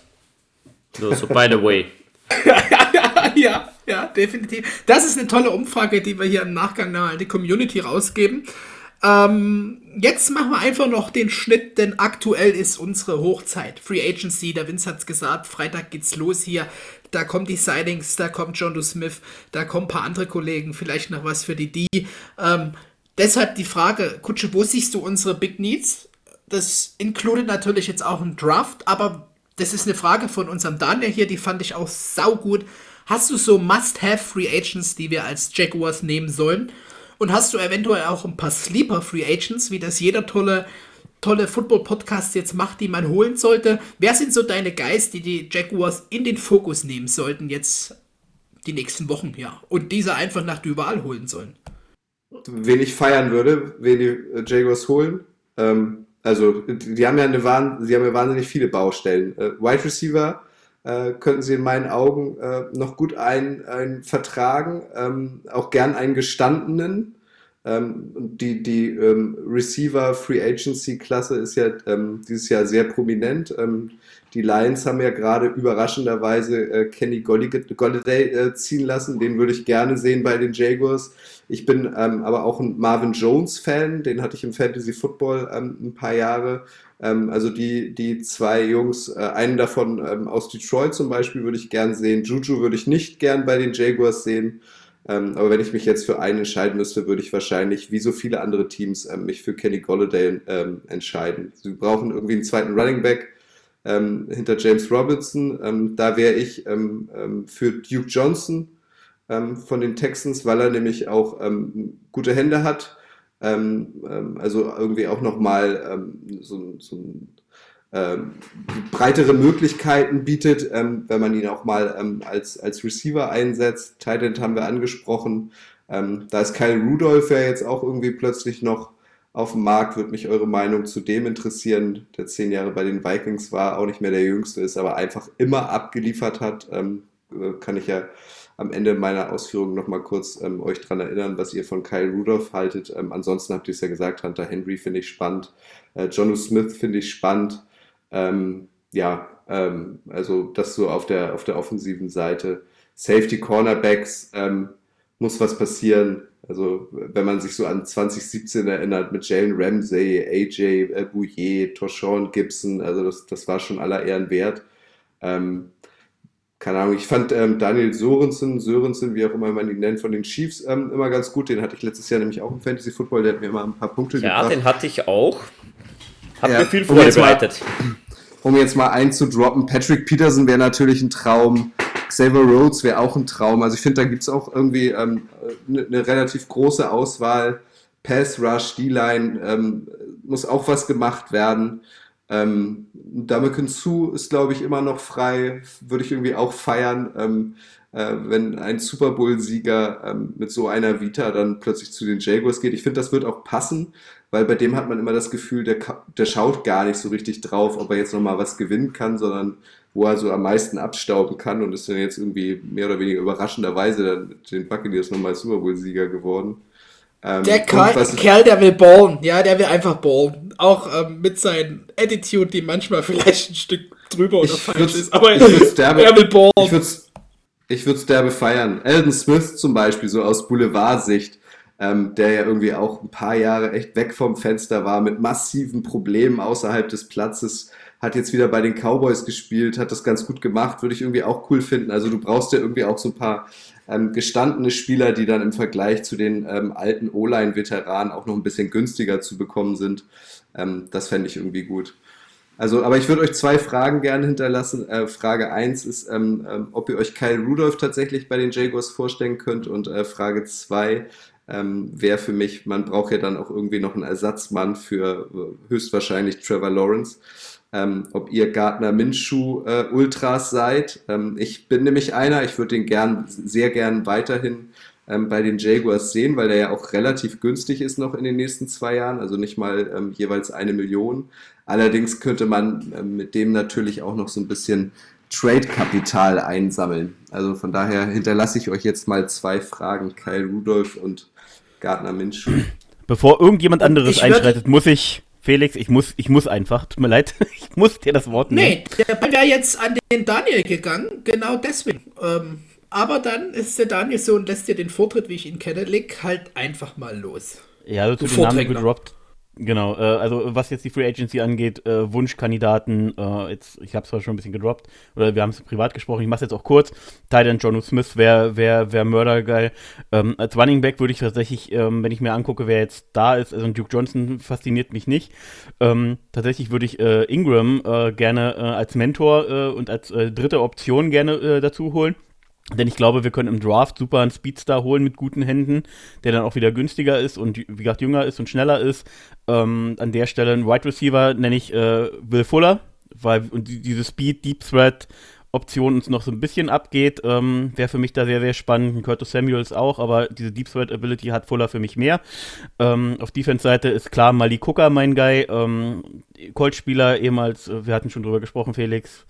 So, so by the way. ja, ja, definitiv. Das ist eine tolle Umfrage, die wir hier im Nachgang an die Community rausgeben. Ähm, jetzt machen wir einfach noch den Schnitt, denn aktuell ist unsere Hochzeit. Free Agency, der Vince hat es gesagt, Freitag geht's los hier da kommen die Sightings, da kommt John Smith, da kommen ein paar andere Kollegen, vielleicht noch was für die D. Ähm, deshalb die Frage, Kutsche, wo siehst du unsere Big Needs? Das inkludiert natürlich jetzt auch einen Draft, aber das ist eine Frage von unserem Daniel hier, die fand ich auch saugut. Hast du so Must-Have Free Agents, die wir als Jaguars nehmen sollen? Und hast du eventuell auch ein paar Sleeper Free Agents, wie das jeder tolle tolle Football-Podcasts jetzt macht, die man holen sollte. Wer sind so deine Guys, die die Jaguars in den Fokus nehmen sollten jetzt die nächsten Wochen, ja, und diese einfach nach Duval holen sollen? Wen ich feiern würde, wen die äh, Jaguars holen, ähm, also die haben ja eine sie haben ja wahnsinnig viele Baustellen. Äh, Wide Receiver äh, könnten sie in meinen Augen äh, noch gut ein, ein vertragen, ähm, auch gern einen gestandenen. Ähm, die die ähm, Receiver Free Agency Klasse ist ja ähm, dieses Jahr sehr prominent. Ähm, die Lions haben ja gerade überraschenderweise äh, Kenny Golladay äh, ziehen lassen. Den würde ich gerne sehen bei den Jaguars. Ich bin ähm, aber auch ein Marvin Jones Fan. Den hatte ich im Fantasy Football ähm, ein paar Jahre. also die, die zwei Jungs, äh, einen davon aus Detroit zum Beispiel würde ich gern sehen. Juju würde ich nicht gern bei den Jaguars sehen. Ähm, aber wenn ich mich jetzt für einen entscheiden müsste, würde ich wahrscheinlich, wie so viele andere Teams, ähm, mich für Kenny Golladay ähm, entscheiden. Sie brauchen irgendwie einen zweiten Running Back ähm, hinter James Robinson. Ähm, da wäre ich ähm, für Duke Johnson von den Texans, weil er nämlich auch gute Hände hat. also irgendwie auch nochmal so, so ein breitere Möglichkeiten bietet, ähm, wenn man ihn auch mal ähm, als, als Receiver einsetzt. Titan haben wir angesprochen. Ähm, da ist Kyle Rudolph ja jetzt auch irgendwie plötzlich noch auf dem Markt. Würde mich eure Meinung zu dem interessieren, der zehn Jahre bei den Vikings war, auch nicht mehr der Jüngste ist, aber einfach immer abgeliefert hat. Ähm, äh, kann ich ja am Ende meiner Ausführungen nochmal kurz ähm, euch daran erinnern, was ihr von Kyle Rudolph haltet. Ähm, ansonsten habt ihr es ja gesagt, Hunter Henry finde ich spannend. Äh, Jonu Smith finde ich spannend. Ähm, ja, Ähm, also das so auf der, auf der offensiven Seite. Safety Cornerbacks ähm, muss was passieren. Also wenn man sich so an 2017 erinnert mit Jalen Ramsey, AJ äh, Bouye, Toshon Gibson, also das, das war schon aller Ehren wert. Ähm, keine Ahnung, ich fand ähm, Daniel Sorensen, Sörensen, wie auch immer man ihn nennt, von den Chiefs ähm, immer ganz gut. Den hatte ich letztes Jahr nämlich auch im Fantasy Football, der hat mir immer ein paar Punkte ja, gebracht. Ja, den hatte ich auch. Hat ja, mir viel Freude bereitet. Um jetzt mal einzudroppen, Patrick Peterson wäre natürlich ein Traum. Xavier Rhodes wäre auch ein Traum. Also ich finde, da gibt es auch irgendwie ähm, eine, eine relativ große Auswahl. Pass Rush, D-Line, ähm, muss auch was gemacht werden. Ähm, Dameken Su ist, glaube ich, immer noch frei. Würde ich irgendwie auch feiern, ähm, äh, wenn ein Super Bowl-Sieger ähm, mit so einer Vita dann plötzlich zu den Jaguars geht. Ich finde, das wird auch passen, weil bei dem hat man immer das Gefühl, der, der schaut gar nicht so richtig drauf, ob er jetzt nochmal was gewinnen kann, sondern wo er so am meisten abstauben kann und ist dann jetzt irgendwie mehr oder weniger überraschenderweise dann mit den Buccaneers nochmal Super Bowl-Sieger geworden. Ähm, der Kerl, Kerl, der will ballen, ja, der will einfach ballen. Auch ähm, mit seinen Attitude, die manchmal vielleicht ein Stück drüber oder falsch ist, aber er will ballen. Ich würde es ich würd's derbe feiern. Alden Smith zum Beispiel, so aus Boulevardsicht, ähm, der ja irgendwie auch ein paar Jahre echt weg vom Fenster war, mit massiven Problemen außerhalb des Platzes, hat jetzt wieder bei den Cowboys gespielt, hat das ganz gut gemacht, würde ich irgendwie auch cool finden. Also du brauchst ja irgendwie auch so ein paar ähm, gestandene Spieler, die dann im Vergleich zu den ähm, alten O-Line-Veteranen auch noch ein bisschen günstiger zu bekommen sind. Ähm, das fände ich irgendwie gut. Also, aber ich würde euch zwei Fragen gerne hinterlassen. Äh, Frage 1 ist, ähm, ähm, ob ihr euch Kyle Rudolph tatsächlich bei den Jaguars vorstellen könnt. Und äh, Frage 2 ähm, wäre für mich, man braucht ja dann auch irgendwie noch einen Ersatzmann für äh, höchstwahrscheinlich Trevor Lawrence ähm, ob ihr Gardner Minshew äh, Ultras seid. Ähm, ich bin nämlich einer, ich würde den gern, sehr gern weiterhin ähm, bei den Jaguars sehen, weil der ja auch relativ günstig ist noch in den nächsten zwei Jahren, also nicht mal ähm, jeweils eine Million. Allerdings könnte man ähm, mit dem natürlich auch noch so ein bisschen Trade-Kapital einsammeln. Also von daher hinterlasse ich euch jetzt mal zwei Fragen, Kyle Rudolph und Gardner Minshew. Bevor irgendjemand anderes einschreitet, muss ich Felix, ich muss, ich muss einfach, tut mir leid, ich muss dir das Wort nehmen. Nee, der Ball wäre jetzt an den Daniel gegangen, genau deswegen. Ähm, aber dann ist der Daniel so und lässt dir den Vortritt, wie ich ihn kenne, leg halt einfach mal los. Ja, also zu den Namen gedroppt. Genau, äh, also was jetzt die Free Agency angeht, äh, Wunschkandidaten, äh, jetzt, ich habe es zwar schon ein bisschen gedroppt, oder wir haben es privat gesprochen, ich mache es jetzt auch kurz. Titan John Smith wäre wär, wär mördergeil. Ähm, als Running Back würde ich tatsächlich, ähm, wenn ich mir angucke, wer jetzt da ist, also Duke Johnson fasziniert mich nicht. Ähm, tatsächlich würde ich äh, Ingram äh, gerne äh, als Mentor und als dritte Option gerne dazu holen. Denn ich glaube, wir können im Draft super einen Speedstar holen mit guten Händen, der dann auch wieder günstiger ist und wie gesagt jünger ist und schneller ist. Ähm, an der Stelle ein Wide Receiver nenne ich äh, Will Fuller, weil und die, diese Speed, Deep Threat Option uns noch so ein bisschen abgeht, ähm, wäre für mich da sehr, sehr spannend. Curtis Samuels auch, aber diese Deep Threat Ability hat Fuller für mich mehr. Ähm, auf Defense-Seite ist klar Malik Cooker mein Guy, ähm, Colt-Spieler, ehemals, äh, wir hatten schon drüber gesprochen, Felix,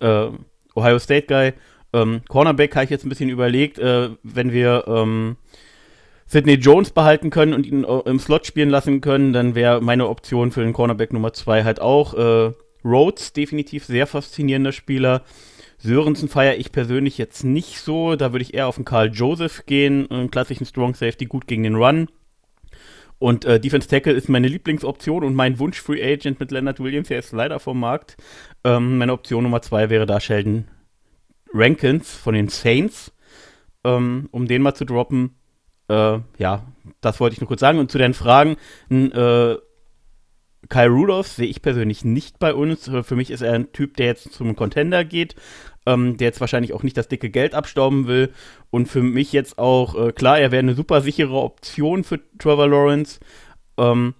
äh, Ohio State Guy. Ähm, Cornerback habe ich jetzt ein bisschen überlegt, äh, wenn wir ähm, Sidney Jones behalten können und ihn äh, im Slot spielen lassen können, dann wäre meine Option für den Cornerback Nummer 2 halt auch äh, Rhodes, definitiv sehr faszinierender Spieler. Sörensen feiere ich persönlich jetzt nicht so. Da würde ich eher auf den Karl Joseph gehen, einen klassischen Strong Safety, gut gegen den Run. Und äh, Defense Tackle ist meine Lieblingsoption und mein Wunsch Free Agent mit Leonard Williams, der ist leider vom Markt. Ähm, meine Option Nummer 2 wäre da Sheldon Rankins von den Saints, ähm, um den mal zu droppen. Äh, ja, das wollte ich nur kurz sagen. Und zu den Fragen, äh, Kyle Rudolph sehe ich persönlich nicht bei uns. Für mich ist er ein Typ, der jetzt zum Contender geht, ähm, der jetzt wahrscheinlich auch nicht das dicke Geld abstauben will. Und für mich jetzt auch, äh, klar, er wäre eine super sichere Option für Trevor Lawrence. Ähm,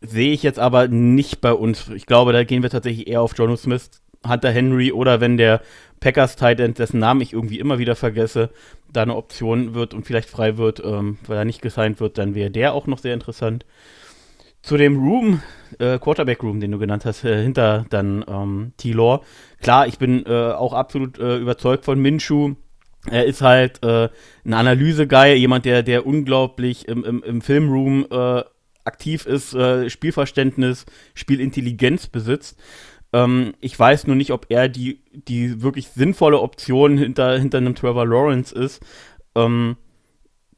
sehe ich jetzt aber nicht bei uns. Ich glaube, da gehen wir tatsächlich eher auf Jono Smith, Hunter Henry oder wenn der Packers Tight End, dessen Namen ich irgendwie immer wieder vergesse, da eine Option wird und vielleicht frei wird, ähm, weil er nicht gesigned wird, dann wäre der auch noch sehr interessant. Zu dem Room, äh, Quarterback Room, den du genannt hast, äh, hinter dann ähm, T-Law. Klar, ich bin äh, auch absolut äh, überzeugt von Minshu. Er ist halt äh, ein Analyse-Guy, jemand, der, der unglaublich im, im, im Filmroom äh, aktiv ist, Spielverständnis, Spielintelligenz besitzt. Ähm, ich weiß nur nicht, ob er die, die wirklich sinnvolle Option hinter, hinter einem Trevor Lawrence ist. Ähm,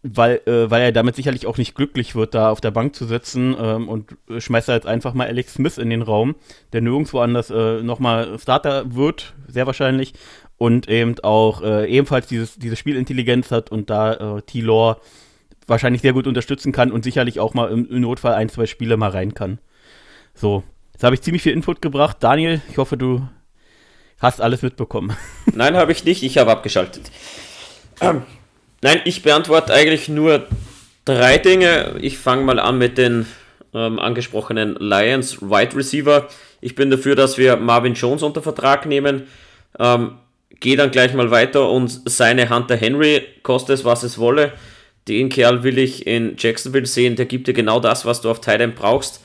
weil, äh, weil er damit sicherlich auch nicht glücklich wird, da auf der Bank zu sitzen ähm, und schmeißt er jetzt einfach mal Alex Smith in den Raum, der nirgendwo anders äh, nochmal Starter wird, sehr wahrscheinlich, und eben auch äh, ebenfalls dieses, diese Spielintelligenz hat und da äh, T-Lore wahrscheinlich sehr gut unterstützen kann und sicherlich auch mal im, im Notfall ein, zwei Spiele mal rein kann. So, jetzt habe ich ziemlich viel Input gebracht. Daniel, ich hoffe, du hast alles mitbekommen. Nein, habe ich nicht, ich habe abgeschaltet. Ähm. Nein, ich beantworte eigentlich nur drei Dinge. Ich fange mal an mit den ähm, angesprochenen Lions Wide Receiver. Ich bin dafür, dass wir Marvin Jones unter Vertrag nehmen. Ähm, Gehe dann gleich mal weiter und seine Hunter Henry, koste es was es wolle. Den Kerl will ich in Jacksonville sehen. Der gibt dir genau das, was du auf Titan brauchst.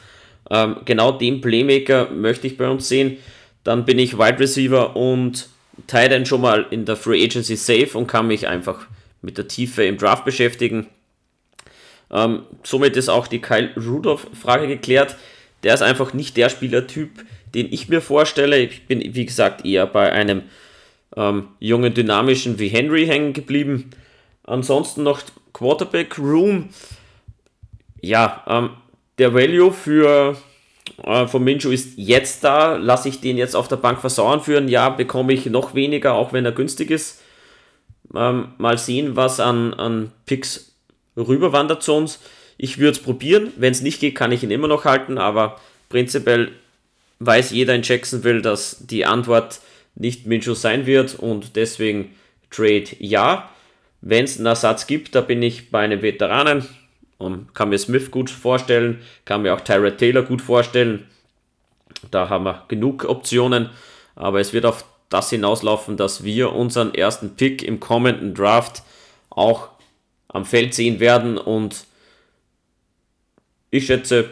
Ähm, genau den Playmaker möchte ich bei uns sehen. Dann bin ich Wide Receiver und Titan schon mal in der Free Agency safe und kann mich einfach mit der Tiefe im Draft beschäftigen. Ähm, somit ist auch die Kyle Rudolph-Frage geklärt. Der ist einfach nicht der Spielertyp, den ich mir vorstelle. Ich bin, wie gesagt, eher bei einem ähm, jungen, dynamischen wie Henry hängen geblieben. Ansonsten noch Quarterback Room. Ja, ähm, der Value für äh, von Minshew ist jetzt da. Lasse ich den jetzt auf der Bank versauern führen? Ja, bekomme ich noch weniger, auch wenn er günstig ist. Ähm, mal sehen, was an, an Picks rüberwandert zu uns. Ich würde es probieren. Wenn es nicht geht, kann ich ihn immer noch halten, aber prinzipiell weiß jeder in Jacksonville, dass die Antwort nicht Minshew sein wird und deswegen Trade ja. Wenn es einen Ersatz gibt, da bin ich bei einem Veteranen und kann mir Smith gut vorstellen, kann mir auch Tyrod Taylor gut vorstellen. Da haben wir genug Optionen, aber es wird auf das hinauslaufen, dass wir unseren ersten Pick im kommenden Draft auch am Feld sehen werden und ich schätze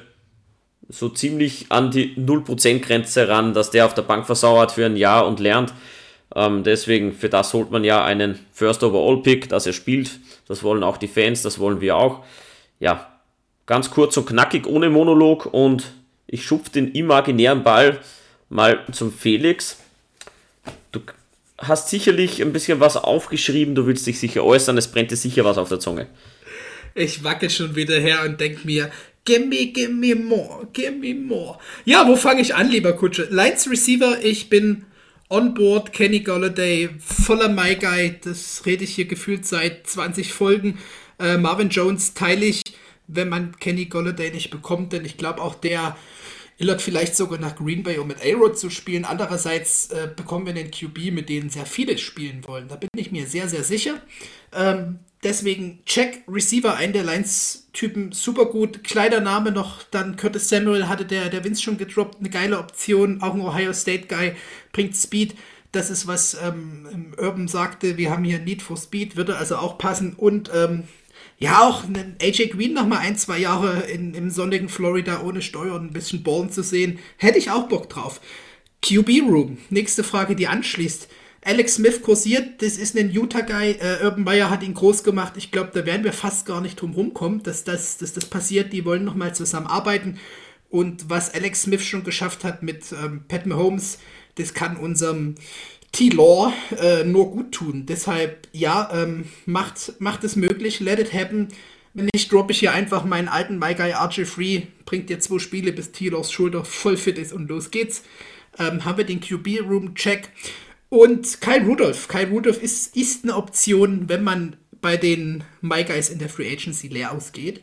so ziemlich an die 0% Grenze ran, dass der auf der Bank versauert für ein Jahr und lernt. Ähm, deswegen, für das holt man ja einen First Overall Pick, dass er spielt. Das wollen auch die Fans, das wollen wir auch. Ja, ganz kurz und knackig, ohne Monolog und ich schupf den imaginären Ball mal zum Felix. Du hast sicherlich ein bisschen was aufgeschrieben, du willst dich sicher äußern, es brennt dir sicher was auf der Zunge. Ich wacke schon wieder her und denke mir, gimme, gimme more, gimme more. Ja, wo fange ich an, lieber Kutsche? Lights Receiver, ich bin on board, Kenny Golladay, voller My Guy, das rede ich hier gefühlt seit 20 Folgen. Äh, Marvin Jones teile ich, wenn man Kenny Golladay nicht bekommt, denn ich glaube auch der Illert vielleicht sogar nach Green Bay, um mit A-Rod zu spielen. Andererseits äh, bekommen wir einen QB, mit denen sehr viele spielen wollen. Da bin ich mir sehr, sehr sicher. Ähm, deswegen check Receiver ein der Lines-Typen super gut. Kleiner Name noch, dann Curtis Samuel hatte der, der Vince schon gedroppt. Eine geile Option. Auch ein Ohio State Guy bringt Speed. Das ist, was ähm, Urban sagte. Wir haben hier Need for Speed, würde also auch passen. Und ähm, ja, auch einen AJ Green noch mal ein, zwei Jahre in, im sonnigen Florida ohne Steuern ein bisschen ballen zu sehen, hätte ich auch Bock drauf. QB Room, nächste Frage, die anschließt. Alex Smith kursiert, das ist ein Utah-Guy. Äh, Urban Meyer hat ihn groß gemacht. Ich glaube, da werden wir fast gar nicht drum rumkommen, dass das, dass das passiert. Die wollen nochmal zusammenarbeiten. Und was Alex Smith schon geschafft hat mit ähm, Pat Mahomes, das kann unserem T-Law äh, nur gut tun. Deshalb, ja, ähm, macht, macht es möglich, let it happen. Wenn nicht, droppe ich hier einfach meinen alten My Guy RJ Free, bringt dir zwei Spiele, bis T-Laws Schulter voll fit ist und los geht's. Ähm, haben wir den QB-Room-Check. Und Kyle Rudolph. Kyle Rudolph ist, ist eine Option, wenn man bei den My Guys in der Free Agency leer ausgeht,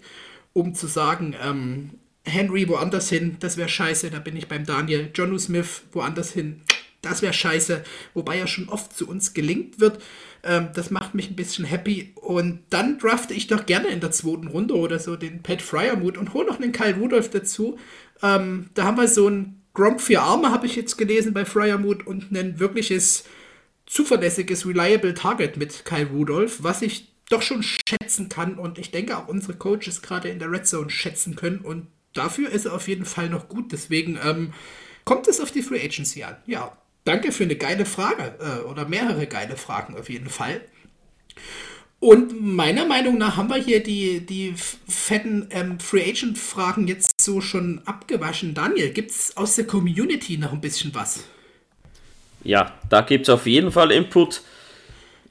um zu sagen, ähm, Henry woanders hin, das wäre scheiße, da bin ich beim Daniel. Jonu Smith woanders hin, das wäre scheiße, wobei er schon oft zu uns gelingt wird. Ähm, das macht mich ein bisschen happy. Und dann drafte ich doch gerne in der zweiten Runde oder so den Pat Fryermuth und hole noch einen Kyle Rudolph dazu. Ähm, da haben wir so ein Gronk für Arme, habe ich jetzt gelesen bei Fryermuth und ein wirkliches zuverlässiges, reliable Target mit Kyle Rudolph, was ich doch schon schätzen kann und ich denke auch unsere Coaches gerade in der Red Zone schätzen können und dafür ist er auf jeden Fall noch gut. Deswegen ähm, kommt es auf die Free Agency an. Ja, Danke für eine geile Frage äh, oder mehrere geile Fragen auf jeden Fall. Und meiner Meinung nach haben wir hier die, die fetten ähm, Free Agent Fragen jetzt so schon abgewaschen. Daniel, gibt es aus der Community noch ein bisschen was? Ja, da gibt es auf jeden Fall Input.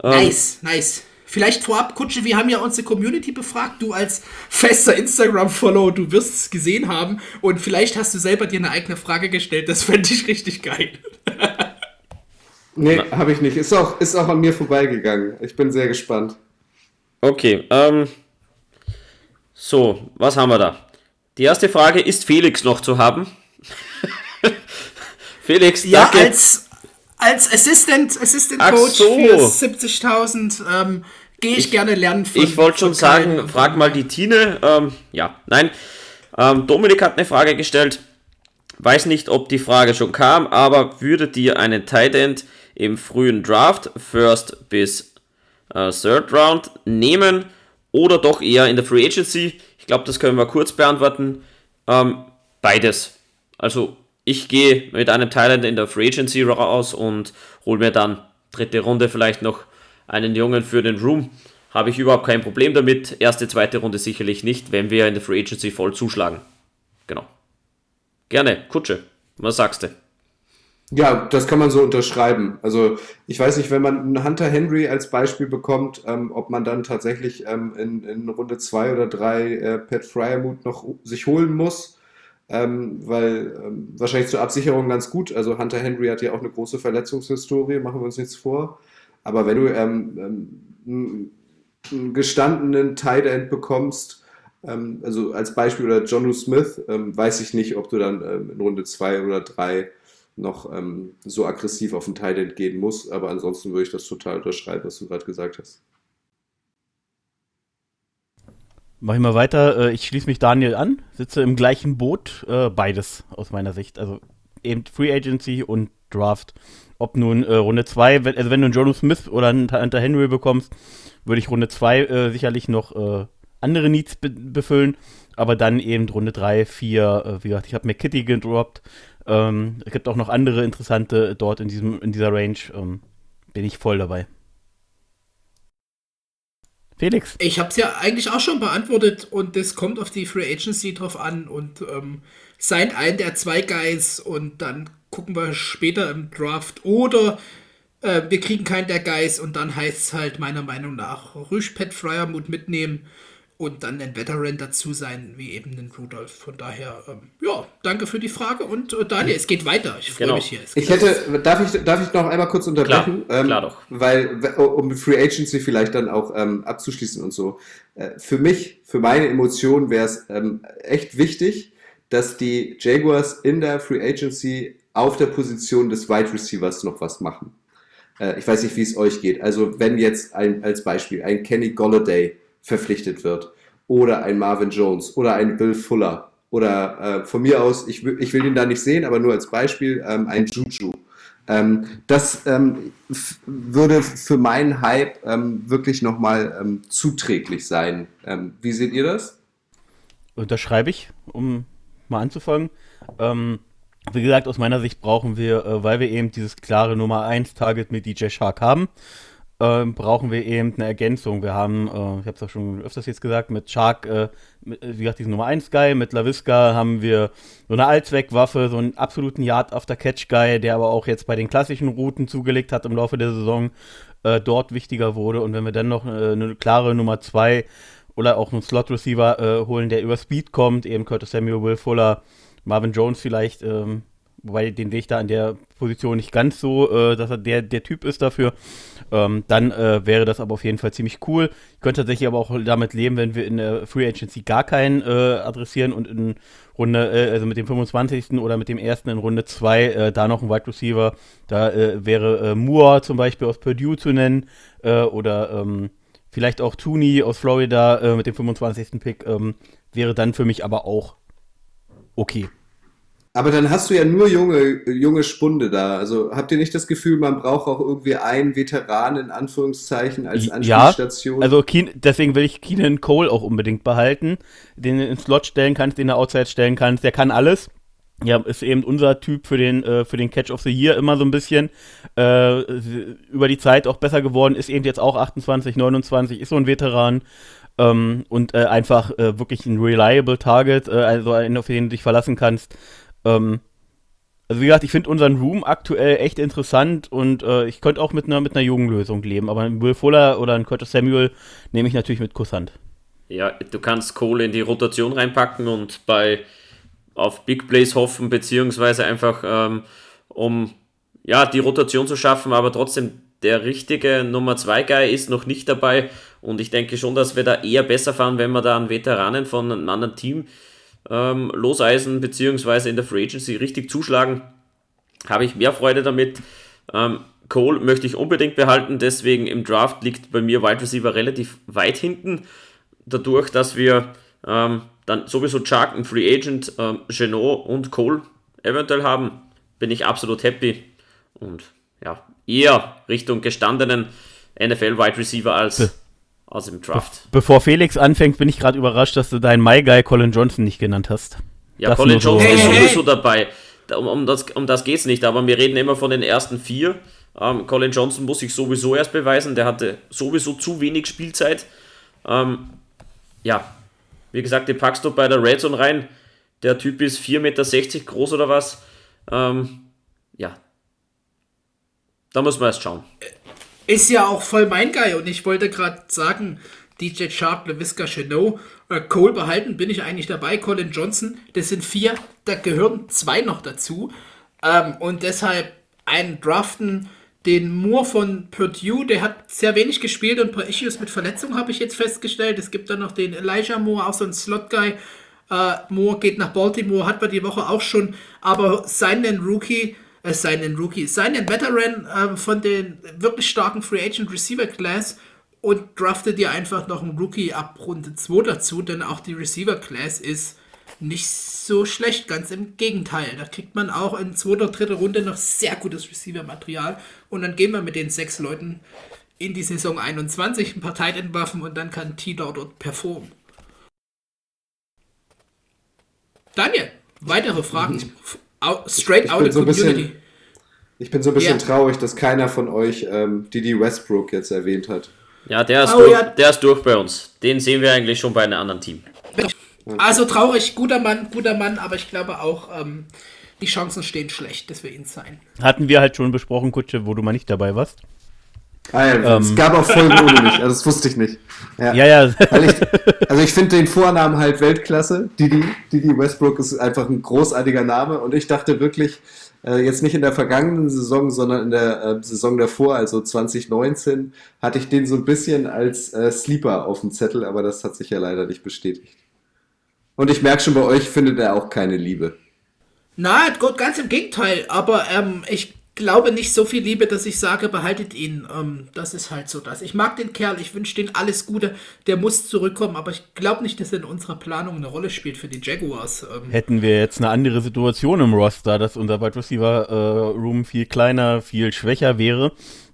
Ähm, nice, nice. Vielleicht vorab, Kutsche, wir haben ja unsere Community befragt. Du als fester Instagram-Follower, du wirst es gesehen haben. Und vielleicht hast du selber dir eine eigene Frage gestellt. Das fände ich richtig geil. nee, habe ich nicht. Ist auch, ist auch an mir vorbeigegangen. Ich bin sehr gespannt. Okay, ähm. So, was haben wir da? Die erste Frage, ist Felix noch zu haben? Felix, ja, danke. als, als Assistant, Assistant Coach so. für 70.000 ähm, gehe ich, ich, gerne lernen. Von, ich wollte schon sagen, frag mal die Tine. Ähm, ja, nein. Ähm, Dominik hat eine Frage gestellt. Weiß nicht, ob die Frage schon kam, aber würdet ihr einen Tight End im frühen Draft, First bis äh, Third Round, nehmen oder doch eher in der Free Agency? Ich glaube, das können wir kurz beantworten. Ähm, beides. Also ich gehe mit einem Thailand in der Free Agency raus und hole mir dann dritte Runde vielleicht noch einen Jungen für den Room. Habe ich überhaupt kein Problem damit. Erste, zweite Runde sicherlich nicht, wenn wir in der Free Agency voll zuschlagen. Genau. Gerne, Kutsche. Was sagst du? Ja, das kann man so unterschreiben. Also ich weiß nicht, wenn man einen Hunter Henry als Beispiel bekommt, ähm, ob man dann tatsächlich ähm, in, in, Runde 2 oder 3 äh, Pat Fryermuth noch sich holen muss ähm, weil ähm, wahrscheinlich zur Absicherung ganz gut. Also Hunter Henry hat ja auch eine große Verletzungshistorie, machen wir uns nichts vor. Aber wenn du ähm, ähm einen gestandenen Tight End bekommst, ähm, also als Beispiel oder Jonu Smith, ähm, weiß ich nicht, ob du dann in Runde 2 oder 3 noch so aggressiv auf den Tight End gehen musst. Aber ansonsten würde ich das total unterschreiben, was du gerade gesagt hast. Mach ich mal weiter. Äh, ich schließe mich Daniel an, sitze im gleichen Boot. Äh, beides aus meiner Sicht. Also eben Free Agency und Draft. Ob nun äh, Runde 2, also wenn du einen Jonas Smith oder einen Hunter Henry bekommst, würde ich Runde 2 äh, sicherlich noch andere Needs be befüllen. Aber dann eben Runde 3, 4, äh, wie gesagt, ich habe McKitty gedroppt. Ähm, es gibt auch noch andere interessante dort in, diesem, in dieser Range. Ähm, bin ich voll dabei. Felix. Ich habe es ja eigentlich auch schon beantwortet und das kommt auf die Free Agency drauf an und ähm, seid ein der zwei Guys und dann gucken wir später im Draft oder äh, wir kriegen keinen der Guys und dann heißt es halt meiner Meinung nach Rüsch Pet Fryermut mitnehmen und dann ein Veteran dazu sein, wie eben den Rudolf. Von daher, ähm, ja, danke für die Frage und äh, Daniel, es geht weiter. Ich freue genau. mich hier. Ich hätte, darf ich, darf ich noch einmal kurz unterbrechen? Klar, ähm, klar doch. Weil, um Free Agency vielleicht dann auch ähm, abzuschließen und so. Äh, für mich, für meine Emotionen wäre es ähm, echt wichtig, dass die Jaguars in der Free Agency auf der Position des Wide Receivers noch was machen. Äh, ich weiß nicht, wie es euch geht. Also, wenn jetzt ein, als Beispiel ein Kenny Golladay verpflichtet wird. Oder ein Marvin Jones oder ein Bill Fuller. Oder äh, von mir aus, ich, ich will ihn da nicht sehen, aber nur als Beispiel, ähm, ein Juju. Ähm, das ähm, würde für meinen Hype ähm, wirklich nochmal ähm, zuträglich sein. Ähm, wie seht ihr das? Unterschreibe ich, um mal anzufangen. Ähm, wie gesagt, aus meiner Sicht brauchen wir, äh, weil wir eben dieses klare Nummer 1 Target mit DJ Shark haben, äh, brauchen wir eben eine Ergänzung. Wir haben, äh, ich habe es auch schon öfters jetzt gesagt, mit Shark, äh, mit, wie gesagt, diesen Nummer 1 Guy, mit LaVisca haben wir so eine Allzweckwaffe, so einen absoluten Yard-After-Catch-Guy, der aber auch jetzt bei den klassischen Routen zugelegt hat im Laufe der Saison, äh, dort wichtiger wurde. Und wenn wir dann noch äh, eine klare Nummer 2 oder auch einen Slot-Receiver äh, holen, der über Speed kommt, eben Curtis Samuel, Will Fuller, Marvin Jones vielleicht, ähm, wobei den sehe ich da in der Position nicht ganz so, äh, dass er der, der Typ ist dafür. Ähm, dann äh, wäre das aber auf jeden Fall ziemlich cool. Ich könnte tatsächlich aber auch damit leben, wenn wir in der Free Agency gar keinen äh, adressieren und in Runde, äh, also mit dem 25. oder mit dem ersten in Runde 2 äh, da noch ein Wide Receiver. Da äh, wäre Moore zum Beispiel aus Purdue zu nennen oder ähm, vielleicht auch Tooney aus Florida mit dem 25. Pick. Ähm, wäre dann für mich aber auch okay. Aber dann hast du ja nur junge, junge Spunde da. Also habt ihr nicht das Gefühl, man braucht auch irgendwie einen Veteran in Anführungszeichen als Anspielstation? Ja, also Keen, deswegen will ich Keenan Cole auch unbedingt behalten, den du ins Slot stellen kannst, den du outside stellen kannst. Der kann alles. ja, ist eben unser Typ für den, äh, für den Catch of the Year immer so ein bisschen äh, über die Zeit auch besser geworden, ist eben jetzt auch 28, 29, ist so ein Veteran ähm, und äh, einfach äh, wirklich ein reliable Target, äh, also einen, auf den du dich verlassen kannst. Ähm, also wie gesagt, ich finde unseren Room aktuell echt interessant und äh, ich könnte auch mit einer mit einer leben, aber einen Will Fuller oder einen Curtis Samuel nehme ich natürlich mit Kusshand. Ja, du kannst Kohle in die Rotation reinpacken und bei auf Big Plays hoffen, beziehungsweise einfach ähm, um ja, die Rotation zu schaffen, aber trotzdem der richtige Nummer 2 Guy ist noch nicht dabei und ich denke schon, dass wir da eher besser fahren, wenn wir da einen Veteranen von einem anderen Team ähm, loseisen, beziehungsweise in der Free Agency richtig zuschlagen. Habe ich mehr Freude damit. Ähm, Cole möchte ich unbedingt behalten, deswegen im Draft liegt bei mir Wide Receiver relativ weit hinten. Dadurch, dass wir ähm, dann sowieso Chuck, ein Free Agent, ähm, Genot und Cole eventuell haben, bin ich absolut happy. Und ja, eher Richtung gestandenen NFL-Wide Receiver als, Be als im Draft. Bevor Felix anfängt, bin ich gerade überrascht, dass du deinen My Guy Colin Johnson nicht genannt hast. Ja, das Colin Johnson so. ist sowieso dabei. Um, um das, um das geht es nicht, aber wir reden immer von den ersten vier. Ähm, Colin Johnson muss sich sowieso erst beweisen, der hatte sowieso zu wenig Spielzeit. Ähm, ja, wie gesagt, den packst du bei der Red Zone rein. Der Typ ist 4,60 Meter groß oder was. Ähm, ja. Da muss man erst schauen. Ist ja auch voll mein Guy und ich wollte gerade sagen, DJ Sharp, LeVisca Chenot, äh, Cole behalten, bin ich eigentlich dabei. Colin Johnson, das sind vier, da gehören zwei noch dazu. Ähm, und deshalb einen draften, den Moore von Purdue, der hat sehr wenig gespielt und ein paar Issues mit Verletzungen, habe ich jetzt festgestellt. Es gibt dann noch den Elijah Moore, auch so ein Slot-Guy. Äh, Moore geht nach Baltimore, hat wir die Woche auch schon, aber seinen Rookie, äh, seinen Rookie, seinen Veteran äh, von den wirklich starken Free Agent Receiver Class und draftet dir einfach noch einen Rookie ab Runde 2 dazu, denn auch die Receiver Class ist nicht so schlecht, ganz im Gegenteil. Da kriegt man auch in zweiter, dritter Runde noch sehr gutes Receiver-Material und dann gehen wir mit den sechs Leuten in die Saison 21, ein paar Tight End Waffen und dann kann T-Dot dort performen. Daniel, weitere Fragen? Mhm. Straight out of so Community. Bisschen, ich bin so ein bisschen ja. traurig, dass keiner von euch ähm, Didi Westbrook jetzt erwähnt hat. Ja, der ist, oh, durch, ja. der ist durch bei uns. Den sehen wir eigentlich schon bei einem anderen Team. Also traurig, guter Mann, guter Mann, aber ich glaube auch, ähm, die Chancen stehen schlecht, dass wir ihn sein. Hatten wir halt schon besprochen, Kutsche, wo du mal nicht dabei warst. Ah ja, ähm. es gab auch Folgen ohne mich, also das wusste ich nicht. Ja, ja. ja. Ich, also ich finde den Vornamen halt Weltklasse. Didi, Didi Westbrook ist einfach ein großartiger Name und ich dachte wirklich, äh, jetzt nicht in der vergangenen Saison, sondern in der äh, Saison davor, also 2019, hatte ich den so ein bisschen als äh, Sleeper auf dem Zettel, aber das hat sich ja leider nicht bestätigt. Und ich merke schon, bei euch findet er auch keine Liebe. Nein, ganz im Gegenteil. Aber ähm, ich glaube nicht so viel Liebe, dass ich sage, behaltet ihn. Ähm, das ist halt so das. Ich mag den Kerl, ich wünsche den alles Gute. Der muss zurückkommen, aber ich glaube nicht, dass er in unserer Planung eine Rolle spielt für die Jaguars. Ähm. Hätten wir jetzt eine andere Situation im Roster, dass unser Wide Receiver äh, Room viel kleiner, viel schwächer wäre,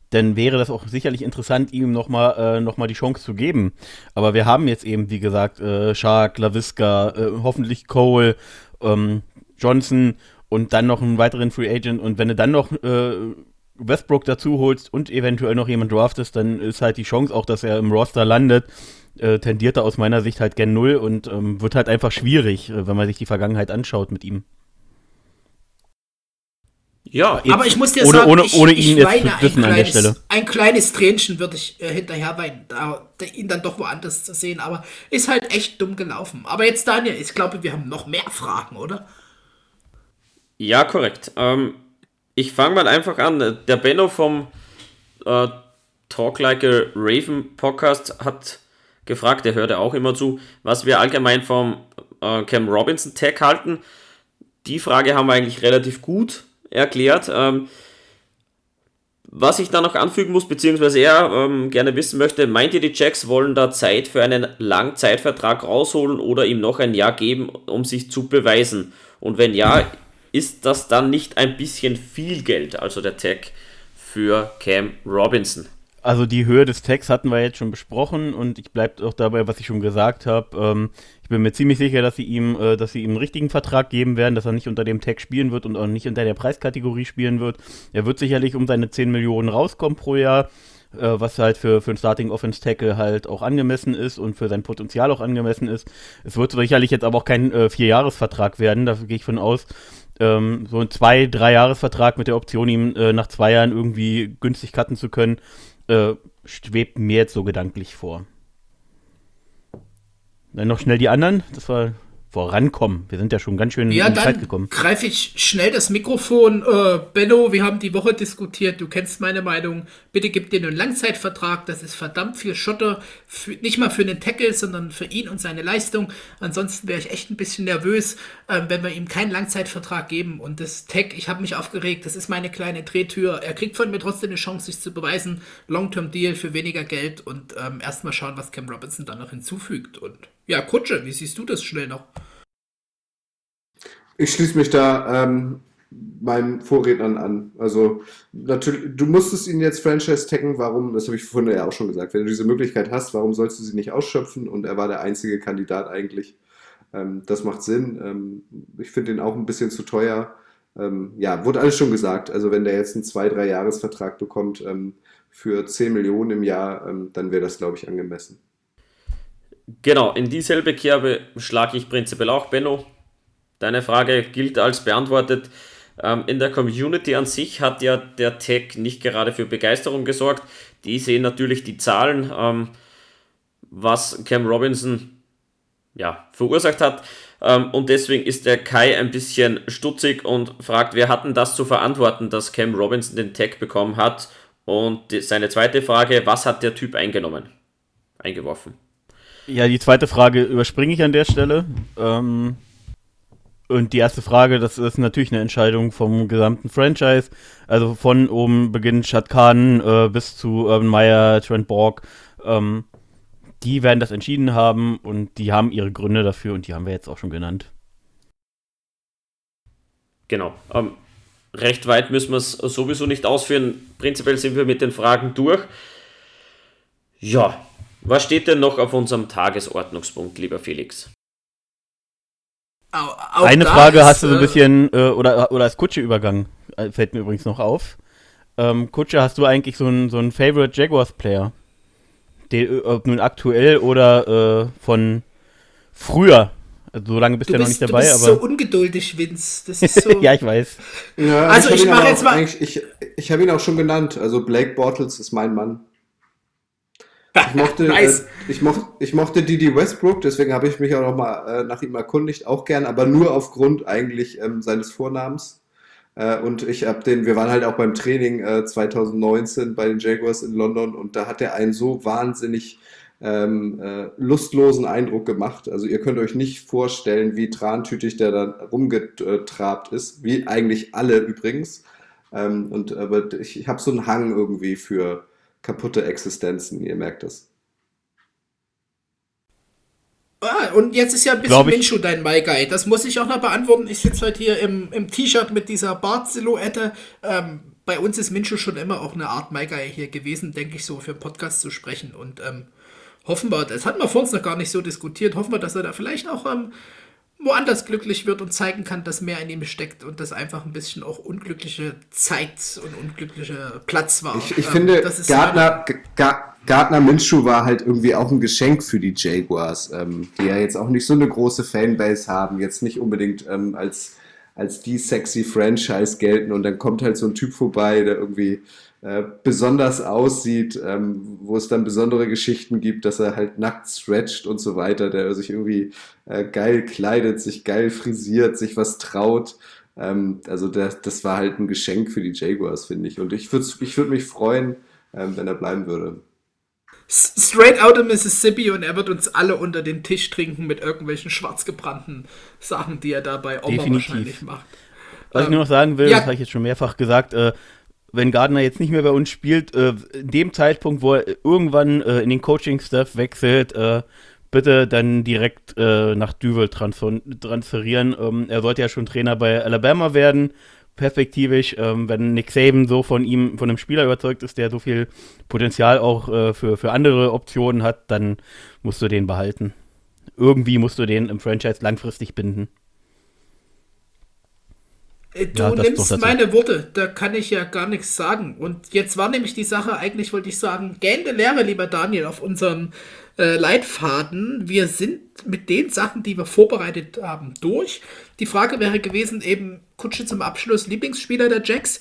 dann wäre das auch sicherlich interessant, ihm nochmal äh, noch die Chance zu geben. Aber wir haben jetzt eben, wie gesagt, äh, Shark, Laviska, äh, hoffentlich Cole, ähm, Johnson und dann noch einen weiteren Free Agent. Und wenn du dann noch äh, Westbrook dazu holst und eventuell noch jemand draftest, dann ist halt die Chance auch, dass er im Roster landet, äh, tendiert er aus meiner Sicht halt gen Null und ähm, wird halt einfach schwierig, äh, wenn man sich die Vergangenheit anschaut mit ihm. Ja, aber ich muss dir ohne, sagen, ohne, ich, ohne ich ihn weine jetzt ein, kleines, an der Stelle. ein kleines Tränchen würde ich äh, hinterher weinen, da, ihn dann doch woanders zu sehen, aber ist halt echt dumm gelaufen. Aber jetzt, Daniel, ich glaube, wir haben noch mehr Fragen, oder? Ja, korrekt. Ähm, ich fange mal einfach an. Der Benno vom äh, Talk Like a Raven Podcast hat gefragt, der hört ja auch immer zu, was wir allgemein vom äh, Cam Robinson Tag halten. Die Frage haben wir eigentlich relativ gut erklärt. Ähm, was ich da noch anfügen muss, beziehungsweise er ähm, gerne wissen möchte, meint ihr, die Jacks wollen da Zeit für einen Langzeitvertrag rausholen oder ihm noch ein Jahr geben, um sich zu beweisen? Und wenn ja, ist das dann nicht ein bisschen viel Geld, also der Tag für Cam Robinson? Also die Höhe des Tags hatten wir jetzt schon besprochen und ich bleibe auch dabei, was ich schon gesagt habe. Ähm, ich bin mir ziemlich sicher, dass sie ihm, äh, dass sie ihm einen richtigen Vertrag geben werden, dass er nicht unter dem Tag spielen wird und auch nicht unter der Preiskategorie spielen wird. Er wird sicherlich um seine 10 Millionen rauskommen pro Jahr, äh, was halt für, für einen Starting Offense Tackle halt auch angemessen ist und für sein Potenzial auch angemessen ist. Es wird sicherlich jetzt aber auch kein äh, Vierjahresvertrag werden, dafür gehe ich von aus. Ähm, so ein zwei, drei Jahresvertrag mit der Option, ihm äh, nach zwei Jahren irgendwie günstig cutten zu können äh, schwebt mir jetzt so gedanklich vor. Dann noch schnell die anderen. Das war vorankommen. Wir sind ja schon ganz schön ja, in die Zeit gekommen. Greife ich schnell das Mikrofon. Äh, Benno, wir haben die Woche diskutiert. Du kennst meine Meinung. Bitte gib dir einen Langzeitvertrag. Das ist verdammt viel Schotter. Für, nicht mal für den Tackle, sondern für ihn und seine Leistung. Ansonsten wäre ich echt ein bisschen nervös, äh, wenn wir ihm keinen Langzeitvertrag geben. Und das Tag, ich habe mich aufgeregt. Das ist meine kleine Drehtür. Er kriegt von mir trotzdem eine Chance, sich zu beweisen. Long-Term-Deal für weniger Geld und ähm, erstmal schauen, was Cam Robinson dann noch hinzufügt. Und ja, Kutsche, wie siehst du das schnell noch? Ich schließe mich da ähm, meinen Vorrednern an. Also natürlich, du musstest ihn jetzt Franchise taggen, warum, das habe ich vorhin ja auch schon gesagt, wenn du diese Möglichkeit hast, warum sollst du sie nicht ausschöpfen? Und er war der einzige Kandidat eigentlich. Ähm, das macht Sinn. Ähm, ich finde ihn auch ein bisschen zu teuer. Ähm, ja, wurde alles schon gesagt. Also wenn der jetzt einen 2-3 Jahresvertrag bekommt ähm, für 10 Millionen im Jahr, ähm, dann wäre das, glaube ich, angemessen. Genau, in dieselbe Kerbe schlage ich prinzipiell auch Benno. Deine Frage gilt als beantwortet. Ähm, in der Community an sich hat ja der Tag nicht gerade für Begeisterung gesorgt. Die sehen natürlich die Zahlen, ähm, was Cam Robinson ja, verursacht hat. Ähm, und deswegen ist der Kai ein bisschen stutzig und fragt, wer hat denn das zu verantworten, dass Cam Robinson den Tag bekommen hat? Und die, seine zweite Frage, was hat der Typ eingenommen? Eingeworfen. Ja, die zweite Frage überspringe ich an der Stelle. Ähm, und die erste Frage, das ist natürlich eine Entscheidung vom gesamten Franchise. Also von oben beginnt Shad Khan äh, bis zu Urban Meyer, Trent Borg. Ähm, die werden das entschieden haben und die haben ihre Gründe dafür und die haben wir jetzt auch schon genannt. Genau. Ähm, recht weit müssen wir es sowieso nicht ausführen. Prinzipiell sind wir mit den Fragen durch. Ja, was steht denn noch auf unserem Tagesordnungspunkt, lieber Felix? Auch Eine Frage ist, hast du so ein äh, bisschen, äh, oder, oder als Kutsche-Übergang, äh, fällt mir übrigens noch auf. Ähm, Kutsche, hast du eigentlich so einen so einen Favorite Jaguars-Player? Äh, ob nun aktuell oder äh, von früher? Also, so lange bist du ja noch nicht dabei, du bist aber. so ungeduldig, Vince. Das ist so. ja, ich weiß. Ja, also, ich, ich mache jetzt mal. Ich, ich habe ihn auch schon genannt. Also, Blake Bortles ist mein Mann. Ich mochte, nice. äh, ich, moch, ich mochte Didi Westbrook, deswegen habe ich mich auch noch mal äh, nach ihm erkundigt, auch gern, aber nur aufgrund eigentlich ähm, seines Vornamens. Äh, und ich habe den, wir waren halt auch beim Training 2019 äh, bei den Jaguars in London und da hat er einen so wahnsinnig ähm, äh, lustlosen Eindruck gemacht. Also ihr könnt euch nicht vorstellen, wie trantütig der da rumgetrabt ist, wie eigentlich alle übrigens. Ähm, und aber ich, ich habe so einen Hang irgendwie für kaputte Existenzen, ihr merkt es. Ah, und jetzt ist ja ein bisschen Minshu dein My Guy. Das muss ich auch noch beantworten. Ich sitze heute hier im, im T-Shirt mit dieser Bart-Silhouette. Ähm, bei uns ist Minshu schon immer auch eine Art My Guy hier gewesen, denke ich, so für einen Podcast zu sprechen. Und ähm, hoffen wir, das hatten wir vor uns noch gar nicht so diskutiert, hoffen wir, dass er da vielleicht auch ähm, woanders glücklich wird und zeigen kann, dass mehr in ihm steckt und das einfach ein bisschen auch unglückliche Zeit und unglücklicher Platz war. Ich, ich ähm, finde, Gardner, Gardner Minshew war halt irgendwie auch ein Geschenk für die Jaguars, ähm, die ja jetzt auch nicht so eine große Fanbase haben, jetzt nicht unbedingt ähm, als, als die sexy Franchise gelten und dann kommt halt so ein Typ vorbei, der irgendwie äh, besonders aussieht, ähm, wo es dann besondere Geschichten gibt, dass er halt nackt stretcht und so weiter, der sich irgendwie äh, geil kleidet, sich geil frisiert, sich was traut. Ähm, also das, das war halt ein Geschenk für die Jaguars, finde ich. Und ich würde ich würd mich freuen, ähm, wenn er bleiben würde. Straight out of Mississippi und er wird uns alle unter den Tisch trinken mit irgendwelchen schwarzgebrannten Sachen, die er da bei Oma Definitiv. wahrscheinlich macht. Was ich nur noch sagen will, ja. das habe ich jetzt schon mehrfach gesagt, äh, wenn Gardner jetzt nicht mehr bei uns spielt, äh, in dem Zeitpunkt, wo er irgendwann äh, in den Coaching-Staff wechselt, äh, bitte dann direkt äh, nach Duvel transfer transferieren. Ähm, er sollte ja schon Trainer bei Alabama werden, perspektivisch, ähm, wenn Nick Saban so von ihm, von einem Spieler überzeugt ist, der so viel Potenzial auch äh, für, für andere Optionen hat, dann musst du den behalten. Irgendwie musst du den im Franchise langfristig binden. Äh, du ja, nimmst meine Worte, da kann ich ja gar nichts sagen. Und jetzt war nämlich die Sache, eigentlich wollte ich sagen, gähnte Lehre, lieber Daniel, auf unserem äh, Leitfaden. Wir sind mit den Sachen, die wir vorbereitet haben, durch. Die Frage wäre gewesen, eben Kutsche zum Abschluss, Lieblingsspieler der Jacks.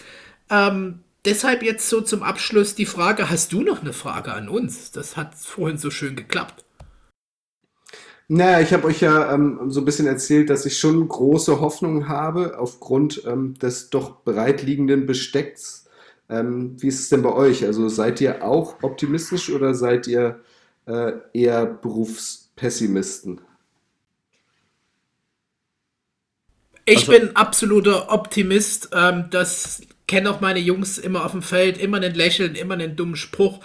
Ähm, deshalb jetzt so zum Abschluss die Frage, hast du noch eine Frage an uns? Das hat vorhin so schön geklappt. Naja, ich habe euch ja ähm, so ein bisschen erzählt, dass ich schon große Hoffnung habe aufgrund ähm, des doch bereitliegenden Bestecks. Ähm, wie ist es denn bei euch? Also seid ihr auch optimistisch oder seid ihr äh, eher Berufspessimisten? Ich also, bin absoluter Optimist. Ähm, das kennen auch meine Jungs immer auf dem Feld. Immer ein Lächeln, immer einen dummen Spruch.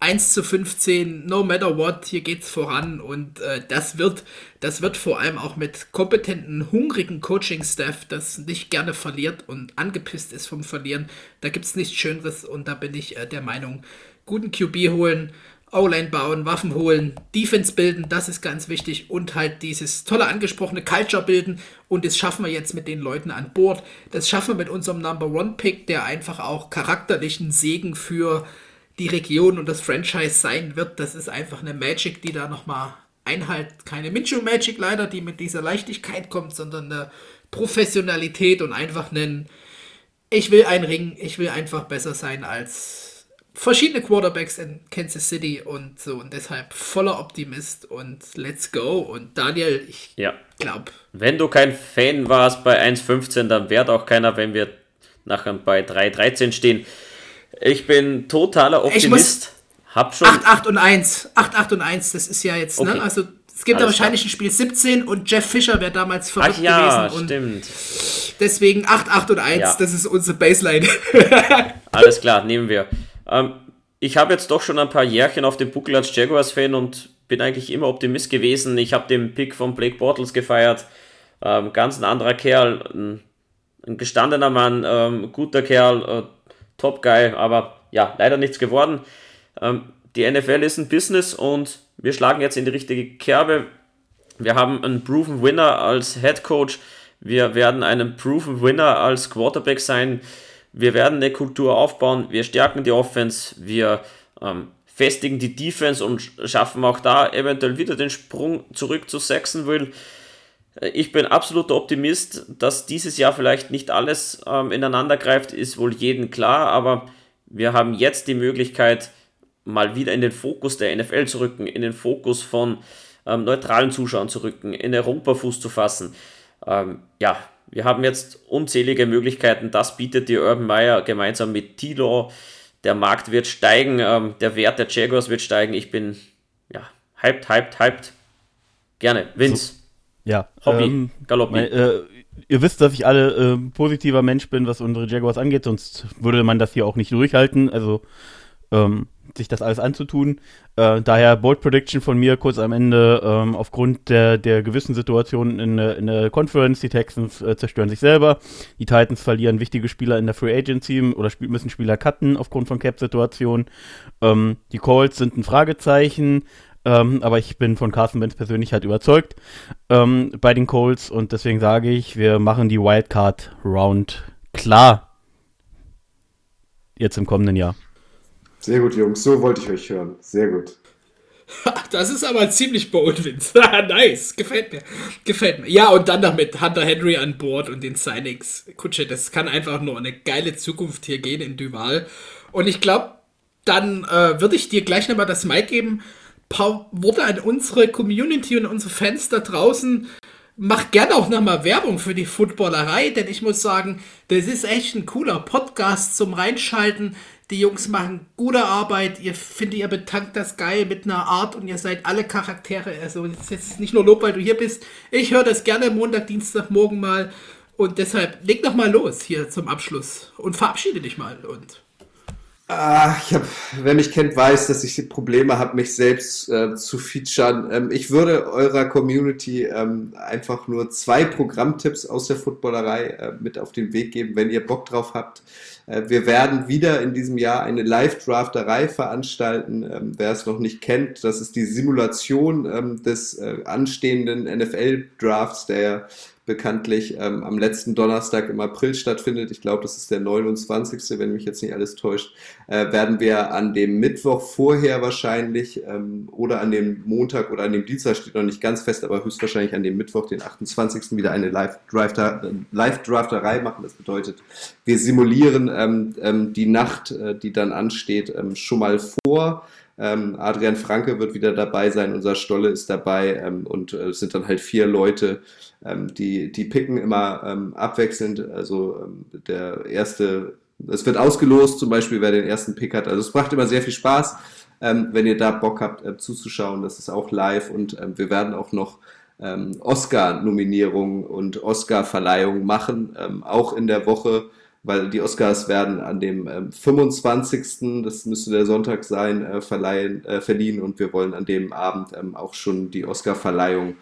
1 zu 15, no matter what, hier geht's voran und äh, das wird, das wird vor allem auch mit kompetenten, hungrigen Coaching-Staff, das nicht gerne verliert und angepisst ist vom Verlieren. Da gibt's nichts Schöneres und da bin ich äh, der Meinung, guten QB holen, O-Line bauen, Waffen holen, Defense bilden, das ist ganz wichtig und halt dieses tolle angesprochene Culture bilden und das schaffen wir jetzt mit den Leuten an Bord. Das schaffen wir mit unserem Number One Pick, der einfach auch charakterlichen Segen für die Region und das Franchise sein wird. Das ist einfach eine Magic, die da nochmal einhalt. Keine Minshew Magic leider, die mit dieser Leichtigkeit kommt, sondern eine Professionalität und einfach einen, ich will einen Ring, ich will einfach besser sein als verschiedene Quarterbacks in Kansas City und so und deshalb voller Optimist und let's go. Und Daniel, ich ja. glaube. Wenn du kein Fan warst bei 1,15, dann wäre auch keiner, wenn wir nachher bei 3,13 stehen. Ich bin totaler Optimist. Hab schon 8, 8 und 1. 8, 8 und 1, das ist ja jetzt, ne? okay. ne? Also es gibt ja wahrscheinlich ein Spiel 17 und Jeff Fischer wäre damals verrückt Ach ja, gewesen. stimmt. Deswegen 8, 8 und 1, ja. das ist unsere Baseline. Alles klar, nehmen wir. Ähm, ich habe jetzt doch schon ein paar Jährchen auf dem Buckel als Jaguars-Fan und bin eigentlich immer Optimist gewesen. Ich habe den Pick von Blake Bortles gefeiert. Ähm, ganz ein anderer Kerl, ein, ein gestandener Mann, ähm, guter Kerl, äh, Top Guy, aber ja, leider nichts geworden. Ähm, die NFL ist ein Business und wir schlagen jetzt in die richtige Kerbe. Wir haben einen Proven Winner als Head Coach. Wir werden einen Proven Winner als Quarterback sein. Wir werden eine Kultur aufbauen. Wir stärken die Offense. Wir ähm, festigen die Defense und schaffen auch da eventuell wieder den Sprung zurück zu Saxonville. Äh, ich bin absoluter Optimist, dass dieses Jahr vielleicht nicht alles ähm, ineinander greift, ist wohl jedem klar, aber wir haben jetzt die Möglichkeit, mal wieder in den Fokus der NFL zu rücken, in den Fokus von ähm, neutralen Zuschauern zu rücken, in Europa Fuß zu fassen. Ähm, ja, wir haben jetzt unzählige Möglichkeiten, das bietet die Urban Meyer gemeinsam mit Tilo. Der Markt wird steigen, ähm, der Wert der Jaguars wird steigen. Ich bin ja hyped, hyped, hyped. Gerne. Vince. Ja. Hobby, ähm, Galoppi. Mein, äh, ihr wisst, dass ich alle äh, positiver Mensch bin, was unsere Jaguars angeht, sonst würde man das hier auch nicht durchhalten. Also ähm, sich das alles anzutun. Äh, daher Bold Prediction von mir kurz am Ende. Ähm, aufgrund der, der gewissen Situation in, in der Conference, die Texans äh, zerstören sich selber. Die Titans verlieren wichtige Spieler in der Free Agency oder spiel, müssen Spieler cutten aufgrund von Cap-Situationen. Ähm, die Colts sind ein Fragezeichen. Ähm, aber ich bin von Carson Wentz persönlich halt überzeugt ähm, bei den Colts und deswegen sage ich, wir machen die Wildcard Round klar. Jetzt im kommenden Jahr. Sehr gut, Jungs. So wollte ich euch hören. Sehr gut. Das ist aber ziemlich bold, Vince. nice. Gefällt mir. Gefällt mir. Ja, und dann noch mit Hunter Henry an Bord und den Signings. Kutsche, das kann einfach nur eine geile Zukunft hier gehen in Duval. Und ich glaube, dann äh, würde ich dir gleich nochmal das Mic geben paar Worte an unsere Community und unsere Fans da draußen. Macht gerne auch nochmal Werbung für die Footballerei, denn ich muss sagen, das ist echt ein cooler Podcast zum Reinschalten. Die Jungs machen gute Arbeit. Ihr findet, ihr betankt das geil mit einer Art und ihr seid alle Charaktere. Also, das ist nicht nur Lob, weil du hier bist. Ich höre das gerne Montag, Dienstag, morgen mal. Und deshalb leg doch mal los hier zum Abschluss und verabschiede dich mal. Und Ah, ich hab, wer mich kennt, weiß, dass ich Probleme habe, mich selbst äh, zu featuren. Ähm, ich würde eurer Community ähm, einfach nur zwei Programmtipps aus der Footballerei äh, mit auf den Weg geben, wenn ihr Bock drauf habt. Äh, wir werden wieder in diesem Jahr eine Live-Drafterei veranstalten. Ähm, wer es noch nicht kennt, das ist die Simulation ähm, des äh, anstehenden NFL-Drafts, der bekanntlich ähm, am letzten Donnerstag im April stattfindet, ich glaube, das ist der 29., wenn mich jetzt nicht alles täuscht, äh, werden wir an dem Mittwoch vorher wahrscheinlich ähm, oder an dem Montag oder an dem Dienstag, steht noch nicht ganz fest, aber höchstwahrscheinlich an dem Mittwoch, den 28. wieder eine Live-Drafterei machen. Das bedeutet, wir simulieren ähm, ähm, die Nacht, äh, die dann ansteht, ähm, schon mal vor. Ähm, Adrian Franke wird wieder dabei sein, unser Stolle ist dabei ähm, und äh, es sind dann halt vier Leute, ähm, die, die picken immer ähm, abwechselnd. Also ähm, der erste, es wird ausgelost, zum Beispiel, wer den ersten Pick hat. Also es macht immer sehr viel Spaß, ähm, wenn ihr da Bock habt äh, zuzuschauen. Das ist auch live und wir werden auch noch Oscar-Nominierungen und Oscar-Verleihungen machen, auch in der Woche weil die Oscars werden an dem ähm, 25., das müsste der Sonntag sein, äh, verleihen, äh, verliehen und wir wollen an dem Abend ähm, auch schon die Oscar-Verleihung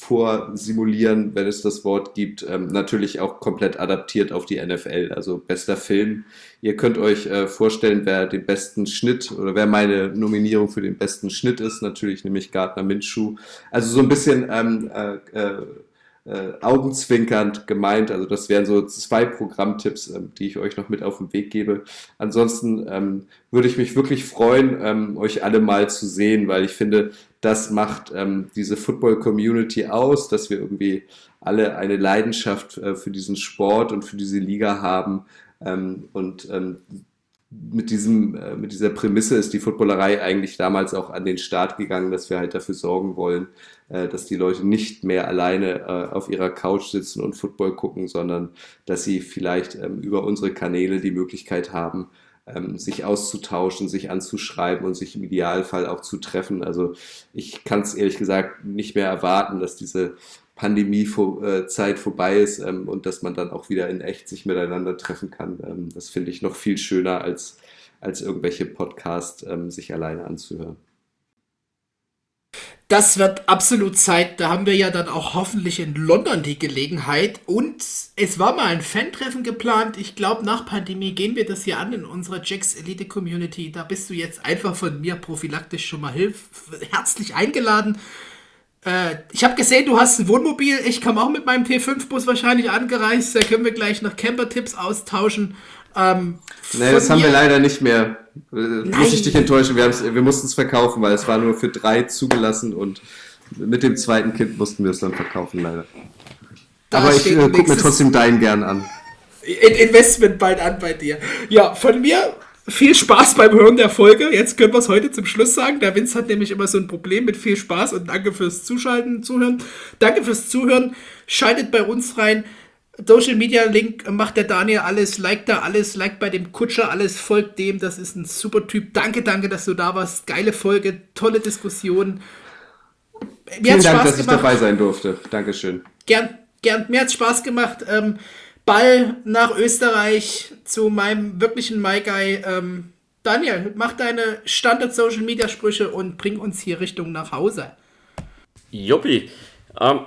vorsimulieren, wenn es das Wort gibt, ähm, natürlich auch komplett adaptiert auf die NFL, also bester Film. Ihr könnt euch äh, vorstellen, wer den besten Schnitt oder wer meine Nominierung für den besten Schnitt ist, natürlich nämlich Gardner Minshew. Also so ein bisschen ähm, äh, äh, äh, augenzwinkernd gemeint. Also das wären so zwei Programmtipps, ähm, die ich euch noch mit auf den Weg gebe. Ansonsten ähm, würde ich mich wirklich freuen, ähm, euch alle mal zu sehen, weil ich finde, das macht ähm, diese Football-Community aus, dass wir irgendwie alle eine Leidenschaft äh, für diesen Sport und für diese Liga haben. Ähm, und ähm, mit, diesem, äh, mit dieser Prämisse ist die Footballerei eigentlich damals auch an den Start gegangen, dass wir halt dafür sorgen wollen, dass die Leute nicht mehr alleine äh, auf ihrer Couch sitzen und Football gucken, sondern dass sie vielleicht ähm, über unsere Kanäle die Möglichkeit haben, ähm, sich auszutauschen, sich anzuschreiben und sich im Idealfall auch zu treffen. Also ich kann es ehrlich gesagt nicht mehr erwarten, dass diese Pandemiezeit vorbei ist ähm, und dass man dann auch wieder in echt sich miteinander treffen kann. Das finde ich noch viel schöner, als, als irgendwelche Podcasts sich alleine anzuhören. Das wird absolut Zeit. Da haben wir ja dann auch hoffentlich in London die Gelegenheit. Und es war mal ein Fan-Treffen geplant. Ich glaube, nach Pandemie gehen wir das hier an in unserer Jacks Elite Community. Da bist du jetzt einfach von mir prophylaktisch schon mal herzlich eingeladen. Äh, ich habe gesehen, du hast ein Wohnmobil. Ich komme auch mit meinem T5-Bus wahrscheinlich angereist. Da können wir gleich noch Camper-Tipps austauschen. Ähm, nee, das haben wir leider nicht mehr. Nein. Muss ich dich enttäuschen. Wir, wir mussten es verkaufen, weil es war nur für drei zugelassen und mit dem zweiten Kind mussten wir es dann verkaufen, leider. Da Aber ich äh, gucke mir trotzdem deinen gern an. Investment bald an bei dir. Ja, von mir viel Spaß beim Hören der Folge. Jetzt können wir es heute zum Schluss sagen. Der Vince hat nämlich immer so ein Problem mit viel Spaß und danke fürs Zuschalten, Zuhören. Danke fürs Zuhören. Schaltet bei uns rein. Social Media Link macht der Daniel alles, liked da alles, liked bei dem Kutscher alles, folgt dem. Das ist ein super Typ. Danke, danke, dass du da warst. Geile Folge, tolle Diskussion. Mir Vielen Dank, Spaß dass gemacht. ich dabei sein durfte. Dankeschön. Gern, gern. Mir hat Spaß gemacht. Ähm, Ball nach Österreich zu meinem wirklichen Guy. Ähm, Daniel, mach deine Standard-Social-Media-Sprüche und bring uns hier Richtung nach Hause. Joppi. Ähm,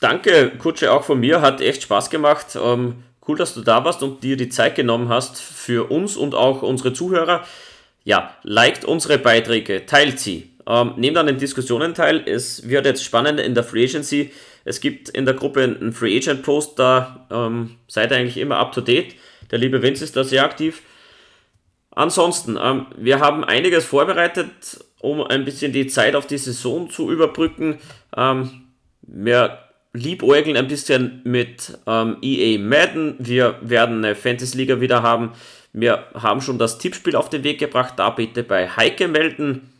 danke, Kutsche, auch von mir. Hat echt Spaß gemacht. Ähm, cool, dass du da warst und dir die Zeit genommen hast für uns und auch unsere Zuhörer. Ja, liked unsere Beiträge, teilt sie. Ähm, nehmt an den Diskussionen teil. Es wird jetzt spannend in der Free Agency. Es gibt in der Gruppe einen Free Agent Post, da ähm, seid ihr eigentlich immer up to date. Der liebe Vince ist da sehr aktiv. Ansonsten, ähm, wir haben einiges vorbereitet, um ein bisschen die Zeit auf die Saison zu überbrücken. Ähm, wir liebäugeln ein bisschen mit ähm, EA Madden. Wir werden eine Fantasy Liga wieder haben. Wir haben schon das Tippspiel auf den Weg gebracht. Da bitte bei Heike melden.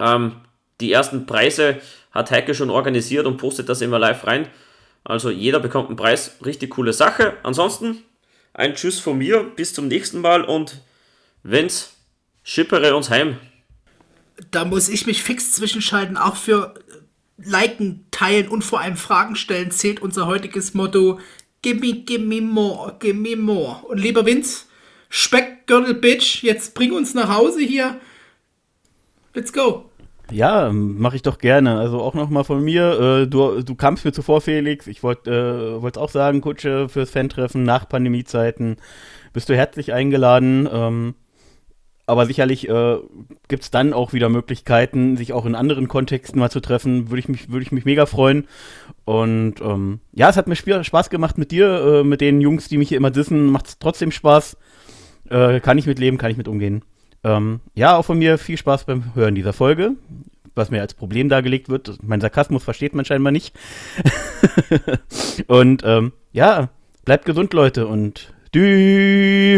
Ähm, die ersten Preise hat Heike schon organisiert und postet das immer live rein. Also jeder bekommt einen Preis, richtig coole Sache. Ansonsten ein Tschüss von mir, bis zum nächsten Mal und wenn's, schippere uns heim. Da muss ich mich fix zwischenschalten, auch für Liken, Teilen und vor allem Fragen stellen zählt unser heutiges Motto Gimme, gimme more, gimme more. Und lieber Vince, Speckgürtel Bitch, jetzt bring uns nach Hause hier. Let's go. Ja, mache ich doch gerne. Also auch nochmal von mir. Äh, du, du kamst mir zuvor, Felix. Ich wollte äh, auch sagen, Kutsche fürs Fan-Treffen nach Pandemiezeiten. Bist du herzlich eingeladen. Ähm, aber sicherlich äh, gibt es dann auch wieder Möglichkeiten, sich auch in anderen Kontexten mal zu treffen. Würde ich mich, würde ich mich mega freuen. Und ähm, ja, es hat mir Spaß gemacht mit dir, äh, mit den Jungs, die mich hier immer dissen. Macht es trotzdem Spaß. Äh, kann ich mit leben, kann ich mit umgehen. Ähm, ja, auch von mir viel Spaß beim Hören dieser Folge, was mir als Problem dargelegt wird. Mein Sarkasmus versteht man scheinbar nicht. und ähm, ja, bleibt gesund, Leute, und Duval.